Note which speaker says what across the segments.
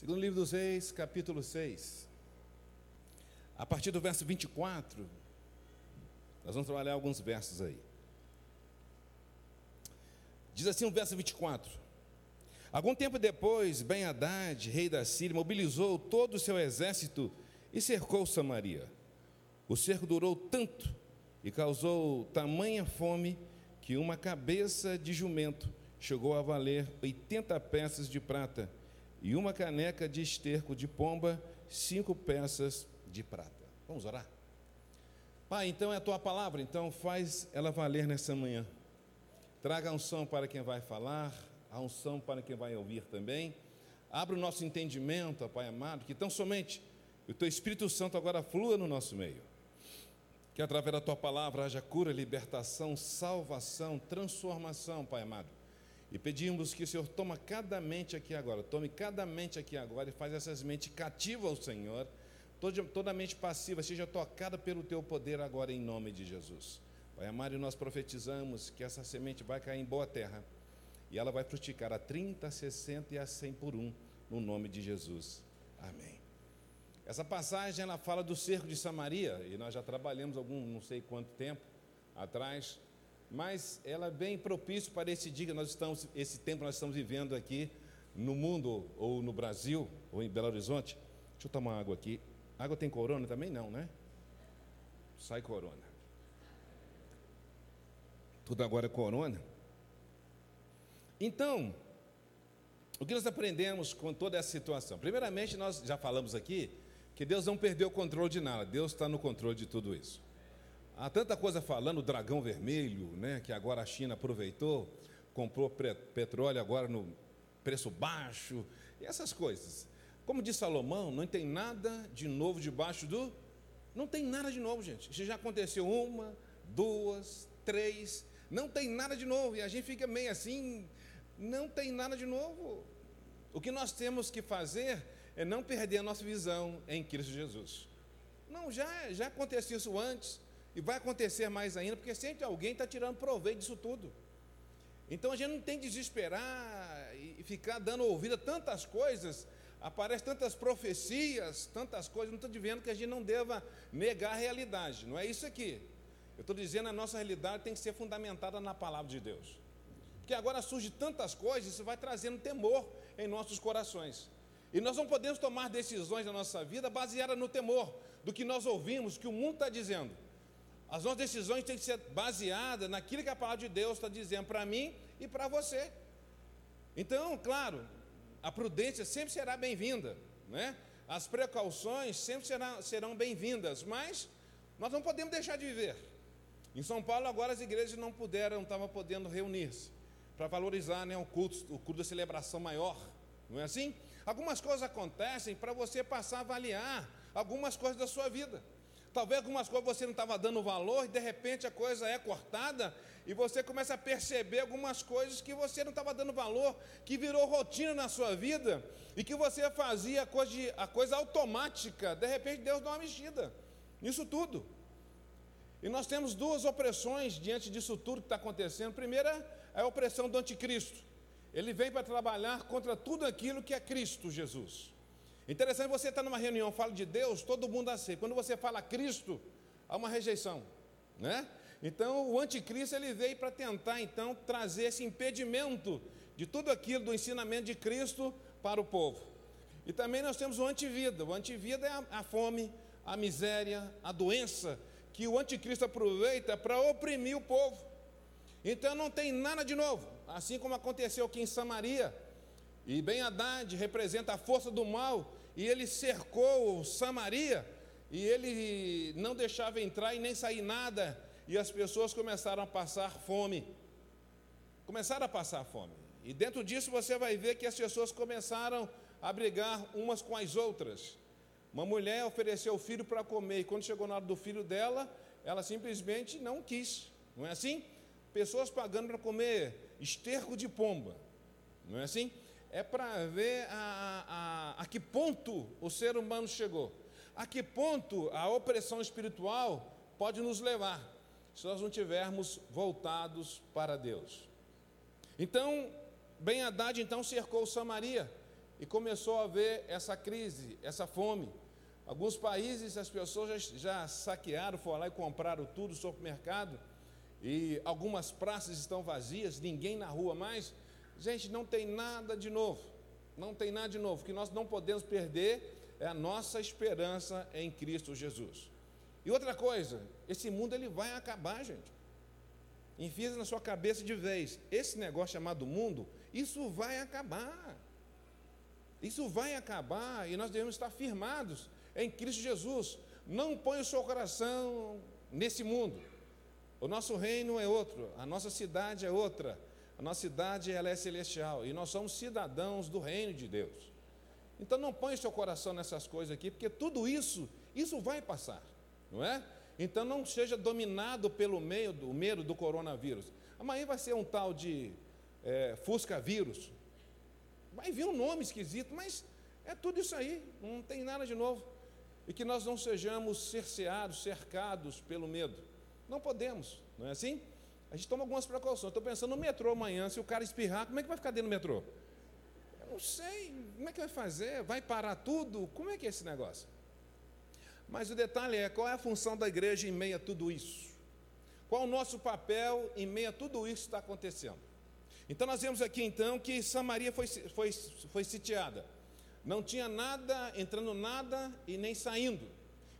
Speaker 1: Segundo livro dos Reis, capítulo 6. A partir do verso 24, nós vamos trabalhar alguns versos aí. Diz assim o verso 24: Algum tempo depois, Ben-Hadad, rei da Síria, mobilizou todo o seu exército e cercou Samaria. O cerco durou tanto e causou tamanha fome que uma cabeça de jumento chegou a valer 80 peças de prata e uma caneca de esterco de pomba, cinco peças de prata. Vamos orar? Pai, então é a tua palavra, então faz ela valer nessa manhã. Traga a unção para quem vai falar, a unção para quem vai ouvir também. Abra o nosso entendimento, Pai amado, que tão somente o teu Espírito Santo agora flua no nosso meio. Que através da tua palavra haja cura, libertação, salvação, transformação, Pai amado. E pedimos que o Senhor toma cada mente aqui agora, tome cada mente aqui agora e faz essas mentes cativas ao Senhor. Toda, toda mente passiva seja tocada pelo teu poder agora em nome de Jesus. Pai amado, nós profetizamos que essa semente vai cair em boa terra e ela vai frutificar a 30, a 60 e a 100 por um, no nome de Jesus. Amém. Essa passagem ela fala do cerco de Samaria e nós já trabalhamos algum não sei quanto tempo atrás, mas ela é bem propício para esse dia que nós estamos, esse tempo nós estamos vivendo aqui no mundo ou no Brasil ou em Belo Horizonte. Deixa eu tomar água aqui. Água tem corona também não, né? Sai corona. Tudo agora é corona. Então, o que nós aprendemos com toda essa situação? Primeiramente, nós já falamos aqui que Deus não perdeu o controle de nada, Deus está no controle de tudo isso. Há tanta coisa falando, dragão vermelho, né, que agora a China aproveitou, comprou petróleo agora no preço baixo, e essas coisas. Como diz Salomão, não tem nada de novo debaixo do. Não tem nada de novo, gente. Isso já aconteceu uma, duas, três, não tem nada de novo. E a gente fica meio assim, não tem nada de novo. O que nós temos que fazer é não perder a nossa visão em Cristo Jesus. Não, já, já aconteceu isso antes e vai acontecer mais ainda, porque sempre alguém está tirando proveito disso tudo. Então a gente não tem que desesperar e ficar dando ouvido a tantas coisas, aparecem tantas profecias, tantas coisas, não estou dizendo que a gente não deva negar a realidade, não é isso aqui. Eu estou dizendo que a nossa realidade tem que ser fundamentada na palavra de Deus. Porque agora surge tantas coisas, isso vai trazendo temor em nossos corações. E nós não podemos tomar decisões na nossa vida baseadas no temor do que nós ouvimos, que o mundo está dizendo. As nossas decisões têm que ser baseadas naquilo que a palavra de Deus está dizendo para mim e para você. Então, claro, a prudência sempre será bem-vinda, né? as precauções sempre serão, serão bem-vindas, mas nós não podemos deixar de viver. Em São Paulo, agora as igrejas não puderam, não estavam podendo reunir-se para valorizar né, o, culto, o culto da celebração maior, não é assim? Algumas coisas acontecem para você passar a avaliar algumas coisas da sua vida. Talvez algumas coisas você não estava dando valor e de repente a coisa é cortada e você começa a perceber algumas coisas que você não estava dando valor, que virou rotina na sua vida e que você fazia a coisa, de, a coisa automática. De repente Deus dá uma mexida nisso tudo. E nós temos duas opressões diante disso tudo que está acontecendo. Primeira é a opressão do anticristo. Ele vem para trabalhar contra tudo aquilo que é Cristo Jesus. Interessante, você está numa reunião, fala de Deus, todo mundo aceita. Quando você fala Cristo, há uma rejeição, né? Então, o anticristo ele veio para tentar então trazer esse impedimento de tudo aquilo do ensinamento de Cristo para o povo. E também nós temos o antivida. O antivida é a, a fome, a miséria, a doença que o anticristo aproveita para oprimir o povo. Então não tem nada de novo, assim como aconteceu aqui em Samaria. E Ben Haddad representa a força do mal, e ele cercou Samaria, e ele não deixava entrar e nem sair nada, e as pessoas começaram a passar fome. Começaram a passar fome. E dentro disso você vai ver que as pessoas começaram a brigar umas com as outras. Uma mulher ofereceu o filho para comer, e quando chegou na hora do filho dela, ela simplesmente não quis. Não é assim? Pessoas pagando para comer esterco de pomba. Não é assim? É para ver a, a, a que ponto o ser humano chegou. A que ponto a opressão espiritual pode nos levar, se nós não tivermos voltados para Deus. Então, Ben Haddad então cercou Samaria e começou a haver essa crise, essa fome. Alguns países as pessoas já, já saquearam, foram lá e compraram tudo, supermercado, e algumas praças estão vazias, ninguém na rua mais. Gente, não tem nada de novo, não tem nada de novo. O que nós não podemos perder é a nossa esperança em Cristo Jesus. E outra coisa, esse mundo ele vai acabar, gente. Enfia na sua cabeça de vez. Esse negócio chamado mundo, isso vai acabar. Isso vai acabar e nós devemos estar firmados em Cristo Jesus. Não põe o seu coração nesse mundo. O nosso reino é outro, a nossa cidade é outra. A nossa cidade ela é celestial e nós somos cidadãos do reino de Deus. Então não põe seu coração nessas coisas aqui, porque tudo isso, isso vai passar, não é? Então não seja dominado pelo meio do medo do coronavírus. Amanhã vai ser um tal de é, Fusca vírus. Vai vir um nome esquisito, mas é tudo isso aí, não tem nada de novo. E que nós não sejamos cerceados, cercados pelo medo. Não podemos, não é assim? A gente toma algumas precauções. Estou pensando no metrô amanhã, se o cara espirrar, como é que vai ficar dentro do metrô? Eu não sei, como é que vai fazer? Vai parar tudo? Como é que é esse negócio? Mas o detalhe é qual é a função da igreja em meio a tudo isso? Qual o nosso papel em meio a tudo isso que está acontecendo? Então nós vemos aqui então que Samaria foi, foi, foi sitiada. Não tinha nada, entrando nada e nem saindo.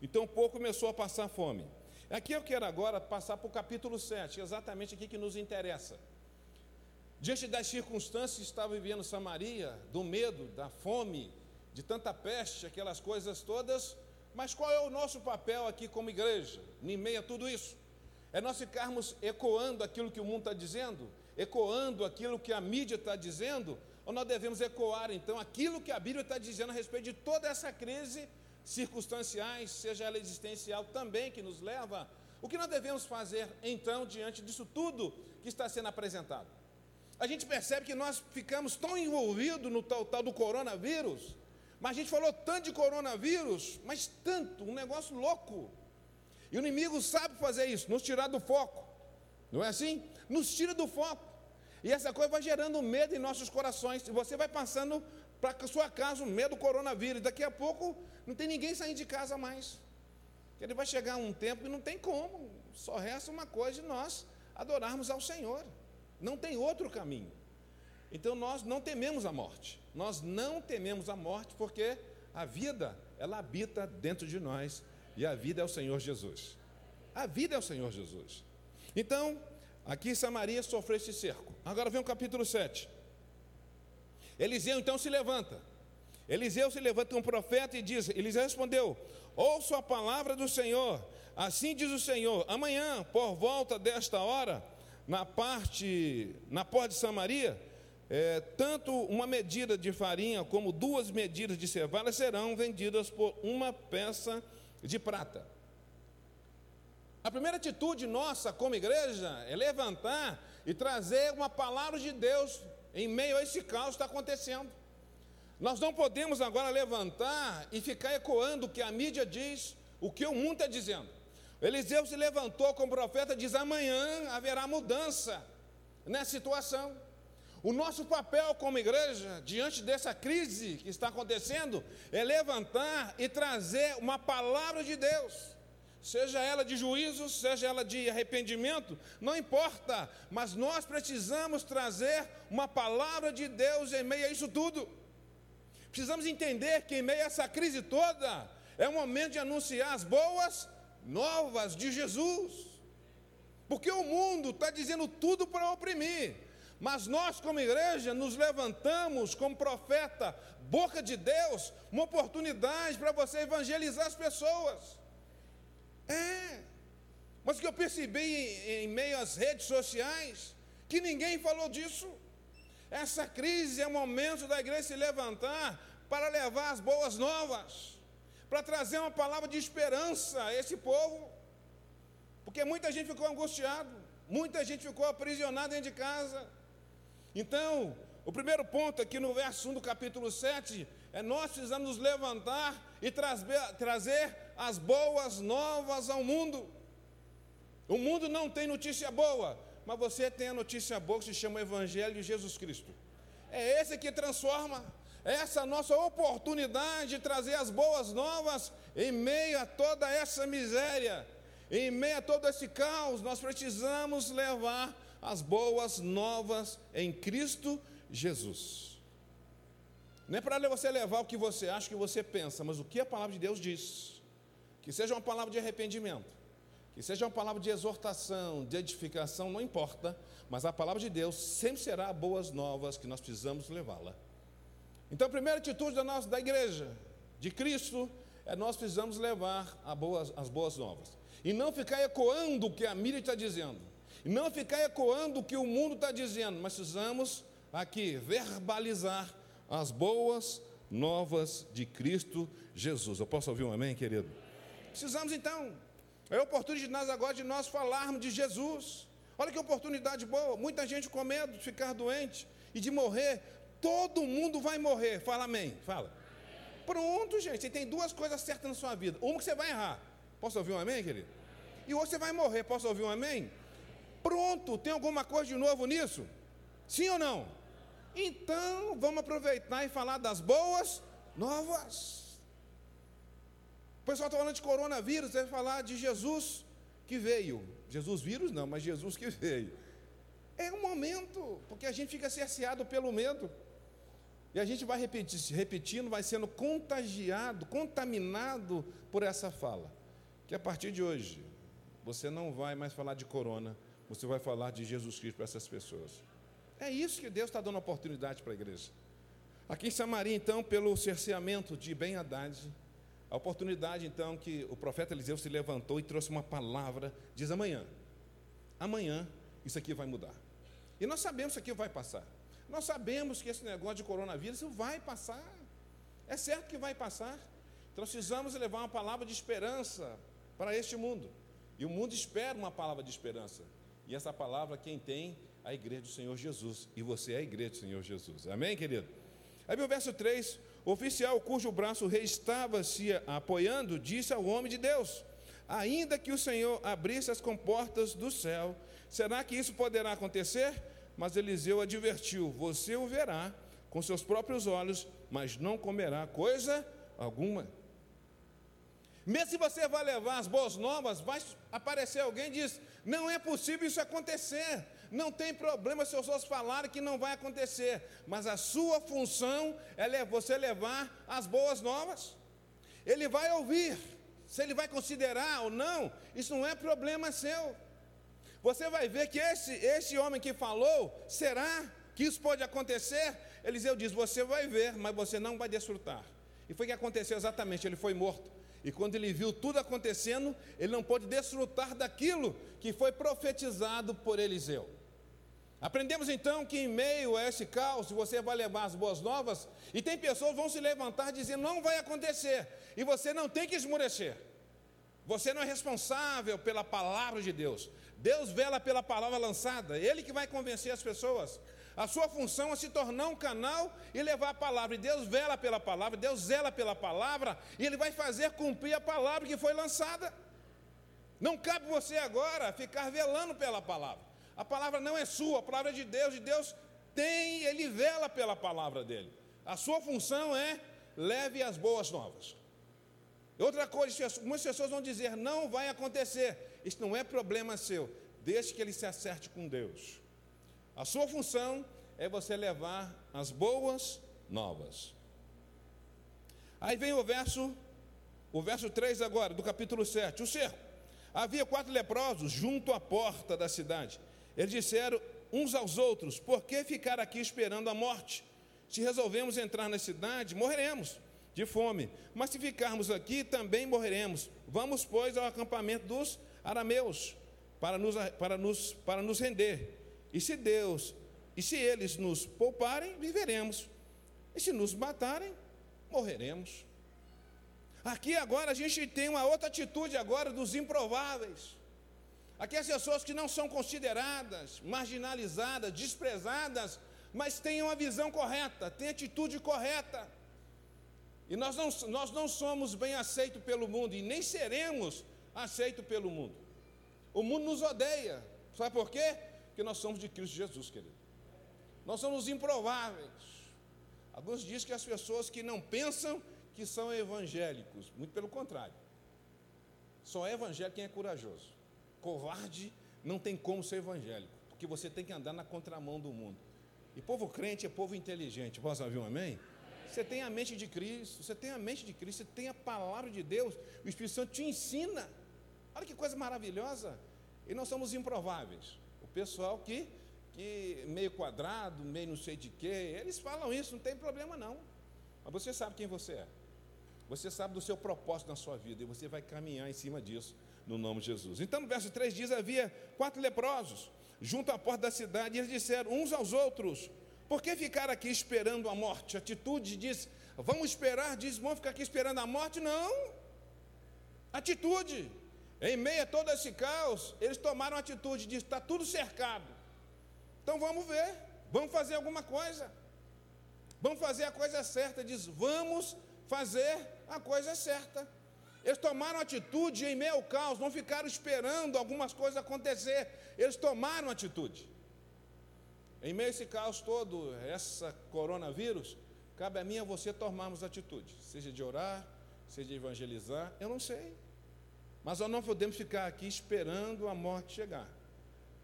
Speaker 1: Então o povo começou a passar fome. Aqui eu quero agora passar para o capítulo 7, exatamente aqui que nos interessa. Diante das circunstâncias que estava vivendo Samaria, do medo, da fome, de tanta peste, aquelas coisas todas, mas qual é o nosso papel aqui como igreja, em meio a tudo isso? É nós ficarmos ecoando aquilo que o mundo está dizendo, ecoando aquilo que a mídia está dizendo, ou nós devemos ecoar então aquilo que a Bíblia está dizendo a respeito de toda essa crise circunstanciais, seja ela existencial também, que nos leva. O que nós devemos fazer então diante disso tudo que está sendo apresentado? A gente percebe que nós ficamos tão envolvidos no tal, tal do coronavírus, mas a gente falou tanto de coronavírus, mas tanto, um negócio louco. E o inimigo sabe fazer isso, nos tirar do foco, não é assim? Nos tira do foco. E essa coisa vai gerando medo em nossos corações. E você vai passando para sua casa medo do coronavírus. Daqui a pouco não tem ninguém saindo de casa mais. Ele vai chegar um tempo que não tem como. Só resta uma coisa de nós adorarmos ao Senhor. Não tem outro caminho. Então nós não tememos a morte. Nós não tememos a morte porque a vida, ela habita dentro de nós e a vida é o Senhor Jesus. A vida é o Senhor Jesus. Então, aqui Samaria sofreu esse cerco. Agora vem o capítulo 7. Eliseu então se levanta. Eliseu se levanta um profeta e diz: Eliseu respondeu: Ouço a palavra do Senhor. Assim diz o Senhor: Amanhã, por volta desta hora, na parte, na porta de Samaria, é, tanto uma medida de farinha como duas medidas de cevada serão vendidas por uma peça de prata. A primeira atitude nossa como igreja é levantar e trazer uma palavra de Deus em meio a esse caos está acontecendo. Nós não podemos agora levantar e ficar ecoando o que a mídia diz, o que o mundo está dizendo. Eliseu se levantou como profeta, diz: amanhã haverá mudança nessa situação. O nosso papel como igreja, diante dessa crise que está acontecendo, é levantar e trazer uma palavra de Deus seja ela de juízo, seja ela de arrependimento, não importa, mas nós precisamos trazer uma palavra de Deus em meio a isso tudo. Precisamos entender que em meio a essa crise toda, é o momento de anunciar as boas novas de Jesus, porque o mundo está dizendo tudo para oprimir, mas nós, como igreja, nos levantamos como profeta, boca de Deus, uma oportunidade para você evangelizar as pessoas. É. Mas que eu percebi em, em meio às redes sociais, que ninguém falou disso. Essa crise é o momento da igreja se levantar para levar as boas novas, para trazer uma palavra de esperança a esse povo. Porque muita gente ficou angustiado, muita gente ficou aprisionada dentro de casa. Então, o primeiro ponto aqui no verso 1 do capítulo 7 é nós precisamos nos levantar e trazer, trazer as boas novas ao mundo. O mundo não tem notícia boa, mas você tem a notícia boa que se chama Evangelho de Jesus Cristo. É esse que transforma. essa nossa oportunidade de trazer as boas novas em meio a toda essa miséria, em meio a todo esse caos, nós precisamos levar as boas novas em Cristo Jesus. Não é para você levar o que você acha, o que você pensa, mas o que a palavra de Deus diz. Que seja uma palavra de arrependimento, que seja uma palavra de exortação, de edificação, não importa, mas a palavra de Deus sempre será boas novas que nós precisamos levá-la. Então, a primeira atitude da nossa da igreja, de Cristo, é nós precisamos levar boas, as boas novas. E não ficar ecoando o que a mídia está dizendo. E não ficar ecoando o que o mundo está dizendo, mas precisamos aqui verbalizar as boas novas de Cristo Jesus. Eu posso ouvir um amém, querido? Precisamos então. É oportunidade agora de nós falarmos de Jesus. Olha que oportunidade boa. Muita gente com medo de ficar doente e de morrer. Todo mundo vai morrer. Fala amém. Fala. Pronto, gente. Você tem duas coisas certas na sua vida. Uma que você vai errar. Posso ouvir um amém, querido? E outra você vai morrer. Posso ouvir um amém? Pronto. Tem alguma coisa de novo nisso? Sim ou não? Então, vamos aproveitar e falar das boas novas. O pessoal está falando de coronavírus, deve falar de Jesus que veio. Jesus vírus não, mas Jesus que veio. É um momento, porque a gente fica cerceado pelo medo. E a gente vai repetir, repetindo, vai sendo contagiado, contaminado por essa fala. Que a partir de hoje, você não vai mais falar de corona, você vai falar de Jesus Cristo para essas pessoas. É isso que Deus está dando oportunidade para a igreja. Aqui em Samaria, então, pelo cerceamento de Ben Haddad, a oportunidade, então, que o profeta Eliseu se levantou e trouxe uma palavra, diz amanhã. Amanhã, isso aqui vai mudar. E nós sabemos que isso aqui vai passar. Nós sabemos que esse negócio de coronavírus vai passar. É certo que vai passar. Então precisamos levar uma palavra de esperança para este mundo. E o mundo espera uma palavra de esperança. E essa palavra quem tem? A igreja do Senhor Jesus. E você é a igreja do Senhor Jesus. Amém, querido? Aí o verso 3: o oficial cujo braço o rei estava se apoiando, disse ao homem de Deus: Ainda que o Senhor abrisse as comportas do céu, será que isso poderá acontecer? Mas Eliseu advertiu: Você o verá com seus próprios olhos, mas não comerá coisa alguma. Mesmo se você vai levar as boas novas, vai aparecer alguém e diz: Não é possível isso acontecer. Não tem problema se os outros falarem que não vai acontecer, mas a sua função é você levar as boas novas. Ele vai ouvir, se ele vai considerar ou não, isso não é problema seu. Você vai ver que esse, esse homem que falou, será que isso pode acontecer? Eliseu diz: Você vai ver, mas você não vai desfrutar. E foi o que aconteceu exatamente: ele foi morto. E quando ele viu tudo acontecendo, ele não pôde desfrutar daquilo que foi profetizado por Eliseu. Aprendemos então que em meio a esse caos, você vai levar as boas novas, e tem pessoas que vão se levantar dizendo: não vai acontecer, e você não tem que esmurecer. Você não é responsável pela palavra de Deus. Deus vela pela palavra lançada, Ele que vai convencer as pessoas. A sua função é se tornar um canal e levar a palavra. E Deus vela pela palavra, Deus zela pela palavra, e Ele vai fazer cumprir a palavra que foi lançada. Não cabe você agora ficar velando pela palavra. A palavra não é sua, a palavra é de Deus, e Deus tem, Ele vela pela palavra dele. A sua função é leve as boas novas. Outra coisa, algumas pessoas vão dizer, não vai acontecer. Isso não é problema seu. Deixe que ele se acerte com Deus. A sua função é você levar as boas novas. Aí vem o verso, o verso 3 agora, do capítulo 7. O cerco. Havia quatro leprosos junto à porta da cidade. Eles disseram uns aos outros: Por que ficar aqui esperando a morte? Se resolvemos entrar na cidade, morreremos de fome. Mas se ficarmos aqui, também morreremos. Vamos, pois, ao acampamento dos arameus para nos, para nos, para nos render. E se Deus, e se eles nos pouparem, viveremos. E se nos matarem, morreremos. Aqui agora a gente tem uma outra atitude agora dos improváveis. Aqui as pessoas que não são consideradas, marginalizadas, desprezadas, mas têm uma visão correta, têm atitude correta. E nós não, nós não somos bem aceitos pelo mundo e nem seremos aceitos pelo mundo. O mundo nos odeia. Sabe por quê? Porque nós somos de Cristo Jesus, querido. Nós somos improváveis. Alguns dizem que as pessoas que não pensam que são evangélicos, muito pelo contrário. Só é evangélico quem é corajoso. Covarde não tem como ser evangélico, porque você tem que andar na contramão do mundo. E povo crente é povo inteligente. Posso ouvir um amém? Você tem a mente de Cristo, você tem a mente de Cristo, você tem a palavra de Deus, o Espírito Santo te ensina. Olha que coisa maravilhosa. E nós somos improváveis. O pessoal que, que meio quadrado, meio não sei de quê, eles falam isso, não tem problema não. Mas você sabe quem você é. Você sabe do seu propósito na sua vida e você vai caminhar em cima disso no nome de Jesus. Então, no verso 3 diz: havia quatro leprosos junto à porta da cidade, e eles disseram uns aos outros: Por que ficar aqui esperando a morte? Atitude diz: Vamos esperar, diz, vamos ficar aqui esperando a morte? Não. Atitude. Em meio a todo esse caos, eles tomaram atitude, diz: Está tudo cercado. Então vamos ver, vamos fazer alguma coisa. Vamos fazer a coisa certa, diz: Vamos fazer a coisa certa. Eles tomaram atitude em meio ao caos, não ficaram esperando algumas coisas acontecer. Eles tomaram atitude. Em meio a esse caos todo, essa coronavírus, cabe a mim e a você tomarmos atitude, seja de orar, seja de evangelizar, eu não sei. Mas nós não podemos ficar aqui esperando a morte chegar,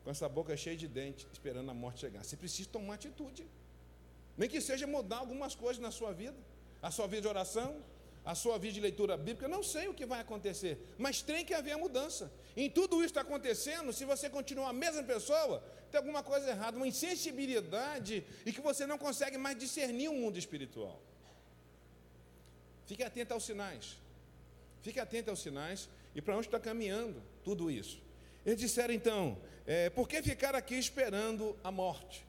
Speaker 1: com essa boca cheia de dente, esperando a morte chegar. Você precisa tomar atitude, nem que seja mudar algumas coisas na sua vida a sua vida de oração, a sua vida de leitura bíblica, não sei o que vai acontecer, mas tem que haver mudança. Em tudo isso está acontecendo, se você continuar a mesma pessoa, tem alguma coisa errada, uma insensibilidade e que você não consegue mais discernir o mundo espiritual. Fique atento aos sinais. Fique atento aos sinais e para onde está caminhando tudo isso. Eles disseram então: é, por que ficar aqui esperando a morte?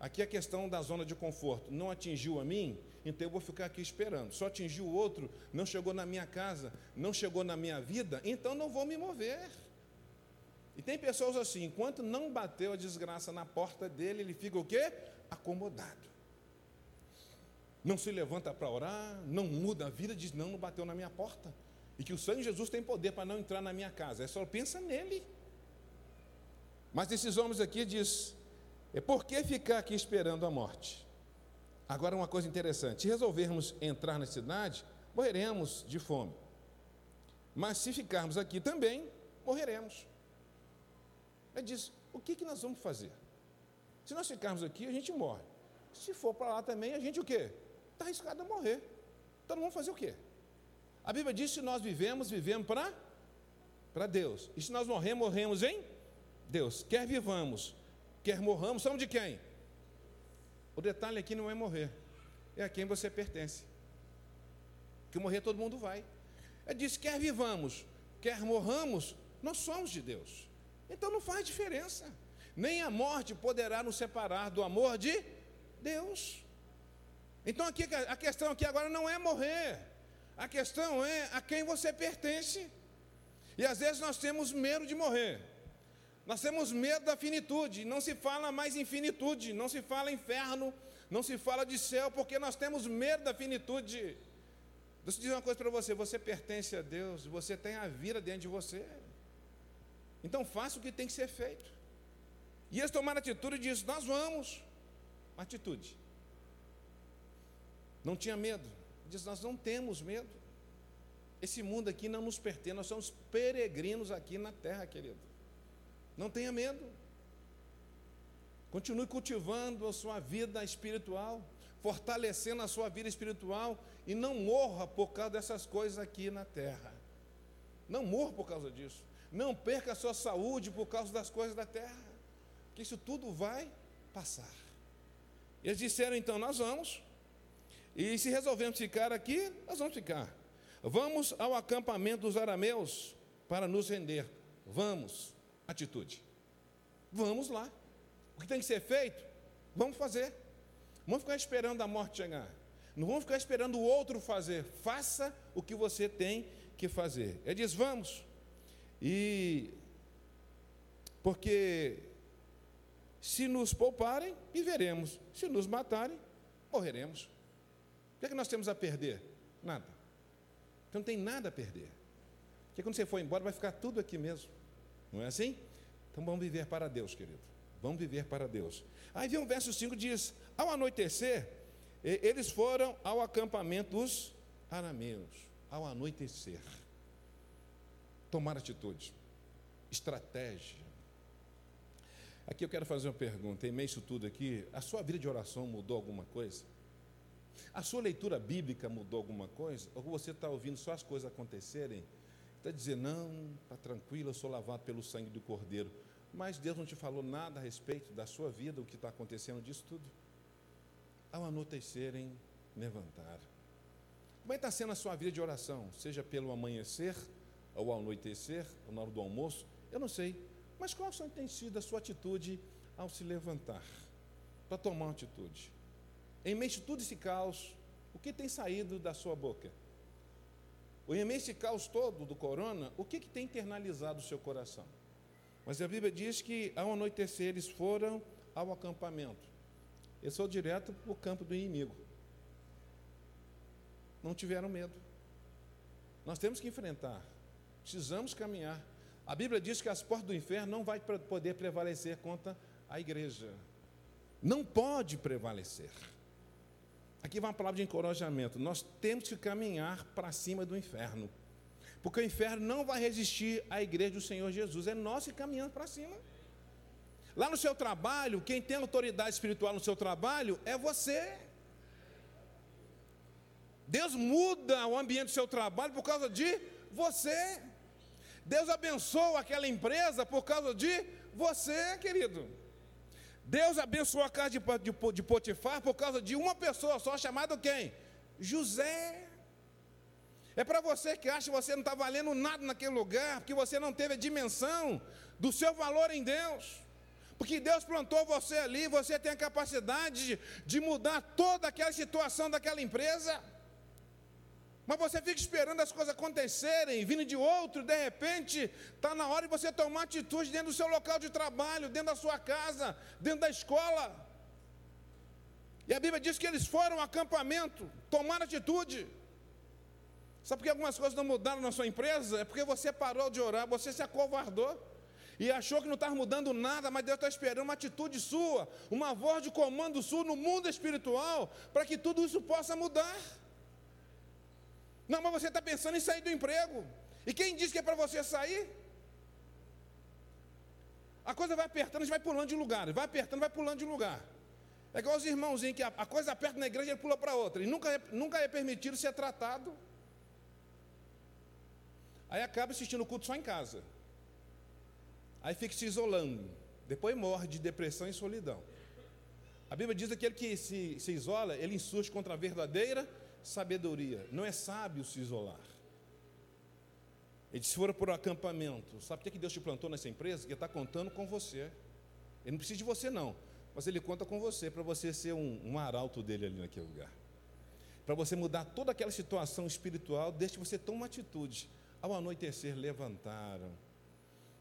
Speaker 1: Aqui a questão da zona de conforto. Não atingiu a mim, então eu vou ficar aqui esperando. Só atingiu o outro, não chegou na minha casa, não chegou na minha vida, então não vou me mover. E tem pessoas assim, enquanto não bateu a desgraça na porta dele, ele fica o quê? Acomodado. Não se levanta para orar, não muda a vida, diz: não, não bateu na minha porta. E que o sangue de Jesus tem poder para não entrar na minha casa. É só pensa nele. Mas esses homens aqui diz: é por que ficar aqui esperando a morte? Agora, uma coisa interessante: se resolvermos entrar na cidade, morreremos de fome. Mas se ficarmos aqui também, morreremos. Ele diz: o que, que nós vamos fazer? Se nós ficarmos aqui, a gente morre. Se for para lá também, a gente o quê? Está arriscado a morrer. Então vamos fazer o quê? A Bíblia diz: se nós vivemos, vivemos para para Deus. E se nós morremos, morremos em Deus. Quer vivamos, quer morramos, somos de quem? O detalhe aqui não é morrer, é a quem você pertence. Que morrer todo mundo vai. É diz: quer vivamos, quer morramos, nós somos de Deus. Então não faz diferença. Nem a morte poderá nos separar do amor de Deus. Então aqui, a questão aqui agora não é morrer. A questão é a quem você pertence. E às vezes nós temos medo de morrer. Nós temos medo da finitude, não se fala mais em finitude, não se fala inferno, não se fala de céu, porque nós temos medo da finitude. Deixa eu dizer uma coisa para você: você pertence a Deus, você tem a vida dentro de você. Então faça o que tem que ser feito. E eles tomaram atitude e dizem: Nós vamos. Atitude. Não tinha medo. Diz: Nós não temos medo. Esse mundo aqui não nos pertence, nós somos peregrinos aqui na terra, querido. Não tenha medo. Continue cultivando a sua vida espiritual, fortalecendo a sua vida espiritual e não morra por causa dessas coisas aqui na terra. Não morra por causa disso. Não perca a sua saúde por causa das coisas da terra. Porque isso tudo vai passar. Eles disseram então: Nós vamos. E se resolvemos ficar aqui, nós vamos ficar. Vamos ao acampamento dos arameus para nos render. Vamos atitude. Vamos lá. O que tem que ser feito, vamos fazer. Não vamos ficar esperando a morte chegar. Não vamos ficar esperando o outro fazer. Faça o que você tem que fazer. Ele diz: vamos. E porque se nos pouparem, viveremos. Se nos matarem, morreremos. O que, é que nós temos a perder? Nada. Então não tem nada a perder. Porque quando você for embora, vai ficar tudo aqui mesmo. Não é assim? Então vamos viver para Deus, querido. Vamos viver para Deus. Aí vem o verso 5 diz: Ao anoitecer, eles foram ao acampamento dos arameus, ao anoitecer. Tomar atitude, estratégia. Aqui eu quero fazer uma pergunta, em meio isso tudo aqui, a sua vida de oração mudou alguma coisa? A sua leitura bíblica mudou alguma coisa? Ou você está ouvindo só as coisas acontecerem? Está dizendo, não, está tranquilo, eu sou lavado pelo sangue do Cordeiro. Mas Deus não te falou nada a respeito da sua vida, o que está acontecendo disso tudo? Ao anoitecerem, levantar. Como é está sendo a sua vida de oração? Seja pelo amanhecer, ou ao anoitecer, ou na hora do almoço, eu não sei. Mas qual tem sido a sua atitude ao se levantar? Para tomar uma atitude. Em meio a tudo esse caos, o que tem saído da sua boca? A esse caos todo do corona, o que, que tem internalizado o seu coração? Mas a Bíblia diz que ao anoitecer eles foram ao acampamento. Eles foram direto para o campo do inimigo. Não tiveram medo. Nós temos que enfrentar. Precisamos caminhar. A Bíblia diz que as portas do inferno não vai poder prevalecer contra a igreja. Não pode prevalecer. Aqui vai uma palavra de encorajamento. Nós temos que caminhar para cima do inferno. Porque o inferno não vai resistir à igreja do Senhor Jesus. É nós que caminhamos para cima. Lá no seu trabalho, quem tem autoridade espiritual no seu trabalho é você. Deus muda o ambiente do seu trabalho por causa de você. Deus abençoa aquela empresa por causa de você, querido. Deus abençoou a casa de, de, de Potifar por causa de uma pessoa só, chamada quem? José. É para você que acha que você não está valendo nada naquele lugar, porque você não teve a dimensão do seu valor em Deus. Porque Deus plantou você ali, você tem a capacidade de, de mudar toda aquela situação daquela empresa. Mas você fica esperando as coisas acontecerem, vindo de outro, de repente, está na hora de você tomar atitude dentro do seu local de trabalho, dentro da sua casa, dentro da escola. E a Bíblia diz que eles foram ao acampamento, tomaram atitude. Sabe por que algumas coisas não mudaram na sua empresa? É porque você parou de orar, você se acovardou e achou que não estava mudando nada, mas Deus está esperando uma atitude sua, uma voz de comando sua no mundo espiritual, para que tudo isso possa mudar. Não, mas você está pensando em sair do emprego. E quem disse que é para você sair? A coisa vai apertando, a gente vai pulando de lugar, vai apertando, vai pulando de lugar. É igual os irmãozinhos que a, a coisa aperta na igreja ele pula para outra. E nunca é, nunca é permitido ser tratado. Aí acaba assistindo o culto só em casa. Aí fica se isolando. Depois morre de depressão e solidão. A Bíblia diz que aquele que se, se isola, ele insurge contra a verdadeira sabedoria. Não é sábio se isolar. Ele disse: se for por um acampamento, sabe por que Deus te plantou nessa empresa? Ele está contando com você. Ele não precisa de você, não. Mas ele conta com você para você ser um, um arauto dele ali naquele lugar. Para você mudar toda aquela situação espiritual, desde que você tome uma atitude. Ao anoitecer, levantaram.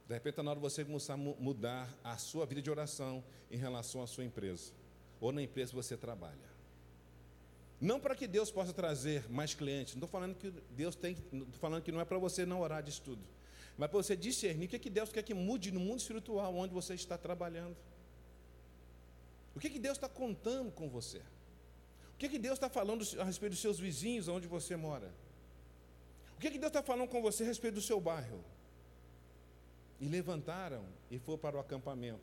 Speaker 1: De repente, está na hora de você começar a mudar a sua vida de oração em relação à sua empresa. Ou na empresa que você trabalha. Não para que Deus possa trazer mais clientes. Não estou falando que Deus tem, estou falando que não é para você não orar de estudo, mas para você discernir o que, é que Deus quer que mude no mundo espiritual onde você está trabalhando. O que, é que Deus está contando com você? O que, é que Deus está falando a respeito dos seus vizinhos onde você mora? O que, que Deus está falando com você a respeito do seu bairro? E levantaram e foram para o acampamento.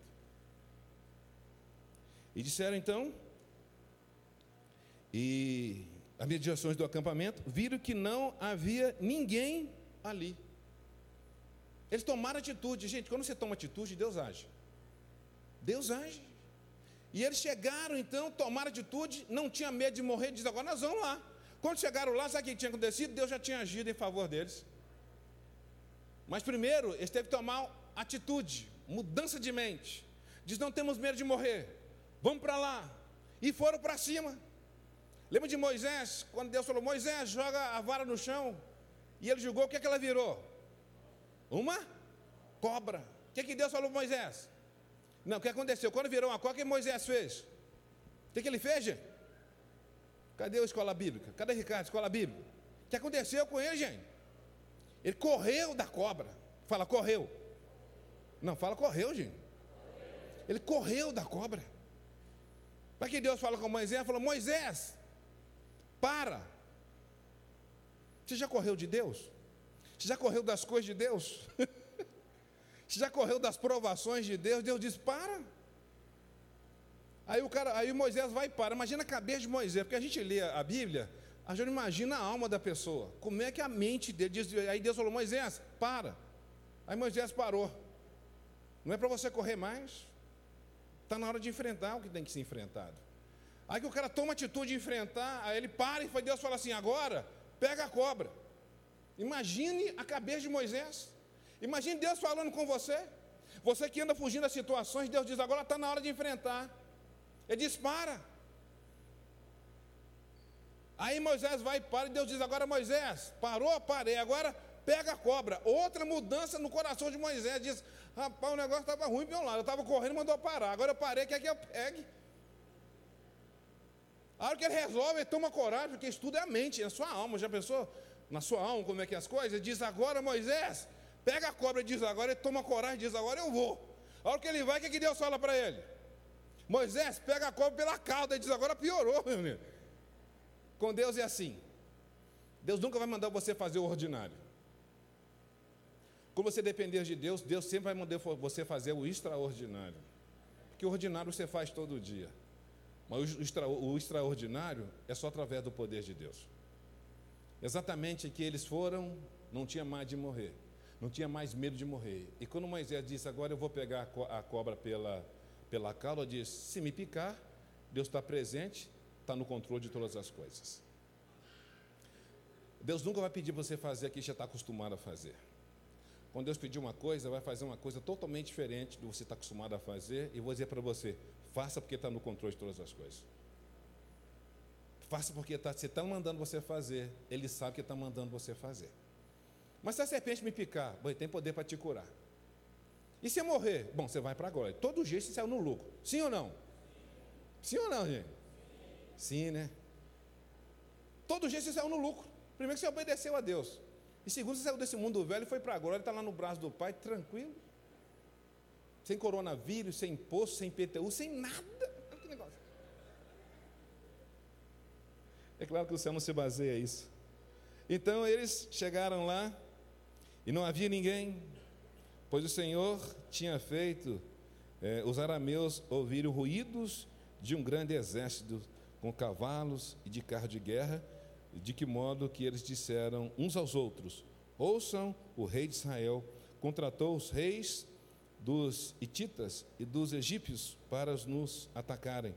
Speaker 1: E disseram então, e as mediações do acampamento, viram que não havia ninguém ali. Eles tomaram atitude. Gente, quando você toma atitude, Deus age. Deus age. E eles chegaram então, tomaram atitude, não tinha medo de morrer, diz agora nós vamos lá. Quando chegaram lá, sabe o que tinha acontecido? Deus já tinha agido em favor deles. Mas primeiro, eles teve que tomar atitude, mudança de mente. Diz: não temos medo de morrer, vamos para lá. E foram para cima. Lembra de Moisés, quando Deus falou: Moisés, joga a vara no chão. E ele jogou, o que, é que ela virou? Uma cobra. O que, é que Deus falou para Moisés? Não, o que aconteceu? Quando virou uma cobra, o que Moisés fez? O que, que ele fez, gente? Cadê a escola bíblica? Cadê Ricardo, escola bíblica? O que aconteceu com ele, gente? Ele correu da cobra. Fala, correu. Não, fala, correu, gente. Ele correu da cobra. Para que Deus fala com Moisés? Falou, Moisés, Para. Você já correu de Deus? Você já correu das coisas de Deus? Você já correu das provações de Deus? Deus diz: para. Aí o cara, aí Moisés vai para. Imagina a cabeça de Moisés, porque a gente lê a Bíblia, a gente imagina a alma da pessoa. Como é que a mente dele diz? Aí Deus falou: Moisés, para. Aí Moisés parou. Não é para você correr mais. Está na hora de enfrentar o que tem que ser enfrentado. Aí que o cara toma atitude de enfrentar, aí ele para e Deus fala assim: agora pega a cobra. Imagine a cabeça de Moisés. Imagine Deus falando com você. Você que anda fugindo das situações, Deus diz: agora está na hora de enfrentar. Ele diz: para. Aí Moisés vai e para, e Deus diz: agora Moisés, parou, parei, agora pega a cobra. Outra mudança no coração de Moisés. Diz: rapaz, o negócio estava ruim para um lado, eu estava correndo, mandou parar. Agora eu parei, quer que eu pegue. A hora que ele resolve, ele toma coragem, porque isso tudo é a mente, é a sua alma. Já pensou na sua alma como é que é as coisas? Ele diz: agora Moisés, pega a cobra, ele diz: agora ele toma coragem, diz: agora eu vou. A hora que ele vai, o que, que Deus fala para ele? Moisés pega a cobra pela cauda e diz: agora piorou, meu amigo. Com Deus é assim. Deus nunca vai mandar você fazer o ordinário. Quando você depender de Deus, Deus sempre vai mandar você fazer o extraordinário. Porque o ordinário você faz todo dia. Mas o, extra, o extraordinário é só através do poder de Deus. Exatamente que eles foram, não tinha mais de morrer. Não tinha mais medo de morrer. E quando Moisés disse, agora eu vou pegar a cobra pela, pela cauda, disse: se me picar, Deus está presente, está no controle de todas as coisas. Deus nunca vai pedir você fazer aquilo que já está acostumado a fazer. Quando Deus pedir uma coisa, vai fazer uma coisa totalmente diferente do que você está acostumado a fazer, e vou dizer para você: faça porque está no controle de todas as coisas. Faça porque tá, você está mandando você fazer, Ele sabe que está mandando você fazer. Mas se a serpente me picar, bom, ele tem poder para te curar. E se eu morrer? Bom, você vai para a glória. Todo jeito você saiu no lucro. Sim ou não? Sim ou não, gente? Sim, né? Todo jeito você saiu no lucro. Primeiro que você obedeceu a Deus. E segundo, você saiu desse mundo velho e foi para a glória, está lá no braço do Pai, tranquilo. Sem coronavírus, sem imposto, sem PTU, sem nada. Que negócio. É claro que o céu não se baseia nisso. Então eles chegaram lá e não havia ninguém, pois o Senhor tinha feito é, os arameus ouvirem ruídos de um grande exército com cavalos e de carro de guerra, de que modo que eles disseram uns aos outros: Ouçam, o rei de Israel contratou os reis dos hititas e dos egípcios para nos atacarem.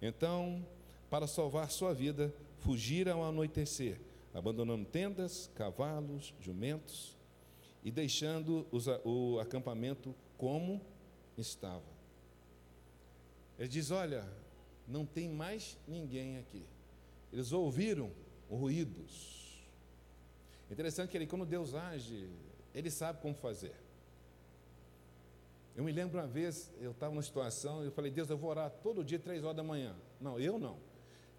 Speaker 1: Então, para salvar sua vida, fugiram ao anoitecer, abandonando tendas, cavalos, jumentos e deixando os, o acampamento como estava. Ele diz: Olha, não tem mais ninguém aqui. Eles ouviram ruídos. Interessante que ele, quando Deus age, ele sabe como fazer. Eu me lembro uma vez, eu estava numa situação, eu falei, Deus, eu vou orar todo dia, três horas da manhã. Não, eu não.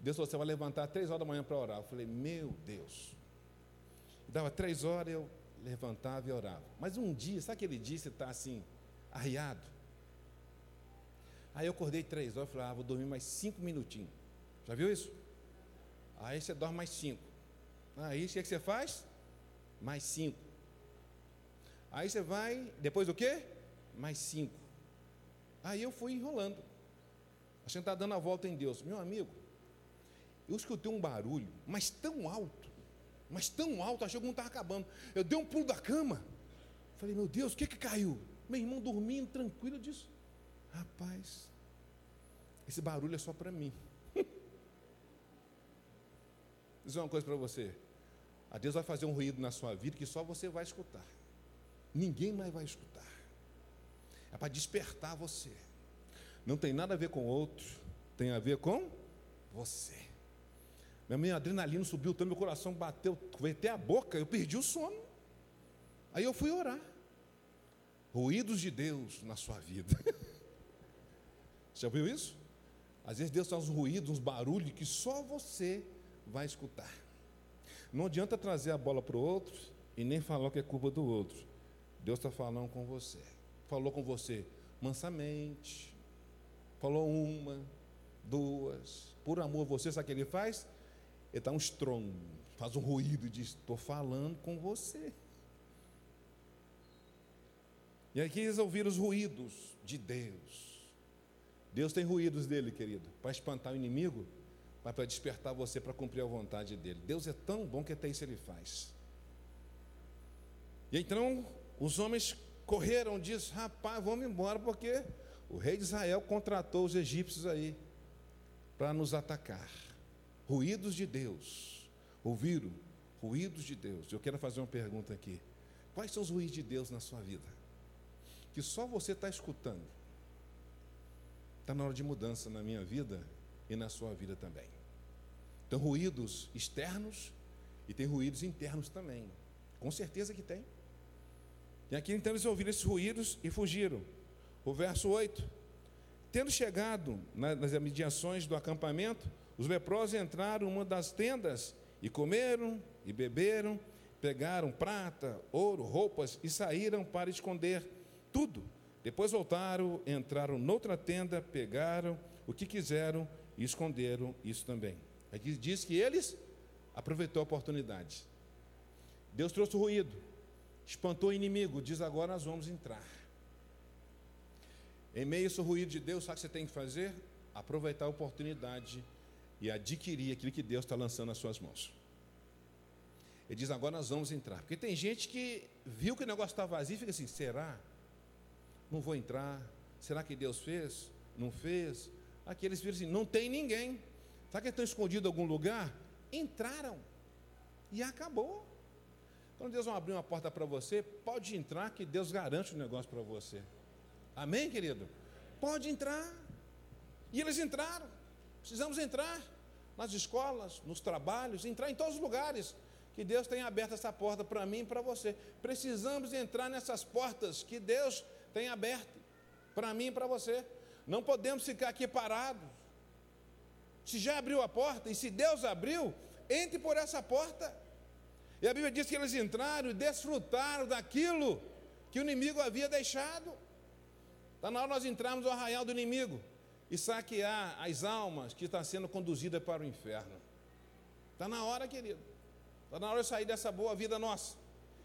Speaker 1: Deus falou, você vai levantar três horas da manhã para orar. Eu falei, meu Deus. Dava três horas, eu levantava e orava. Mas um dia, sabe aquele dia você está assim, arriado? Aí eu acordei três horas e falei, ah, vou dormir mais cinco minutinhos. Já viu isso? Aí você dorme mais cinco. Aí o que, é que você faz? Mais cinco. Aí você vai, depois do quê? Mais cinco. Aí eu fui enrolando. A gente está dando a volta em Deus. Meu amigo, eu escutei um barulho, mas tão alto, mas tão alto, achei que não estava acabando. Eu dei um pulo da cama. Falei, meu Deus, o que que caiu? Meu irmão dormindo tranquilo, eu disse, rapaz, esse barulho é só para mim. Dizer uma coisa para você. A Deus vai fazer um ruído na sua vida que só você vai escutar. Ninguém mais vai escutar. É para despertar você. Não tem nada a ver com outro, tem a ver com você. Minha adrenalina subiu tanto, meu coração bateu, até a boca, eu perdi o sono. Aí eu fui orar. Ruídos de Deus na sua vida. Já viu isso? Às vezes Deus faz uns ruídos, uns barulhos que só você vai escutar. Não adianta trazer a bola para o outro e nem falar que é culpa do outro. Deus está falando com você. Falou com você mansamente. Falou uma, duas. Por amor a você, sabe o que ele faz? Ele está um estrondo, faz um ruído e diz: Estou falando com você. E aqui eles ouviram os ruídos de Deus. Deus tem ruídos dele, querido, para espantar o inimigo, mas para despertar você para cumprir a vontade dele. Deus é tão bom que até isso ele faz. E então os homens correram, diz: rapaz, vamos embora, porque o rei de Israel contratou os egípcios aí para nos atacar. Ruídos de Deus. Ouviram? Ruídos de Deus. Eu quero fazer uma pergunta aqui. Quais são os ruídos de Deus na sua vida? Que só você está escutando. Está na hora de mudança na minha vida e na sua vida também. Então, ruídos externos e tem ruídos internos também. Com certeza que tem. E aqui então eles ouviram esses ruídos e fugiram. O verso 8. Tendo chegado nas imediações do acampamento, os leprosos entraram em uma das tendas e comeram e beberam, pegaram prata, ouro, roupas e saíram para esconder tudo. Depois voltaram, entraram noutra tenda, pegaram o que quiseram e esconderam isso também. Aqui diz que eles aproveitou a oportunidade. Deus trouxe o ruído, espantou o inimigo, diz agora nós vamos entrar. Em meio a esse ruído de Deus, sabe o que você tem que fazer? Aproveitar a oportunidade e adquirir aquilo que Deus está lançando nas suas mãos. Ele diz: agora nós vamos entrar. Porque tem gente que viu que o negócio está vazio e fica assim: será? Não vou entrar. Será que Deus fez? Não fez? Aqui eles viram assim: não tem ninguém. Será que estão escondidos em algum lugar? Entraram. E acabou. Quando Deus não abrir uma porta para você, pode entrar que Deus garante o negócio para você. Amém, querido? Pode entrar. E eles entraram. Precisamos entrar nas escolas, nos trabalhos, entrar em todos os lugares que Deus tem aberto essa porta para mim e para você. Precisamos entrar nessas portas que Deus tem aberto para mim e para você. Não podemos ficar aqui parados. Se já abriu a porta e se Deus abriu, entre por essa porta. E a Bíblia diz que eles entraram e desfrutaram daquilo que o inimigo havia deixado. Está na hora nós entrarmos no arraial do inimigo e saquear as almas que estão sendo conduzidas para o inferno. Está na hora, querido. Está na hora de sair dessa boa vida nossa.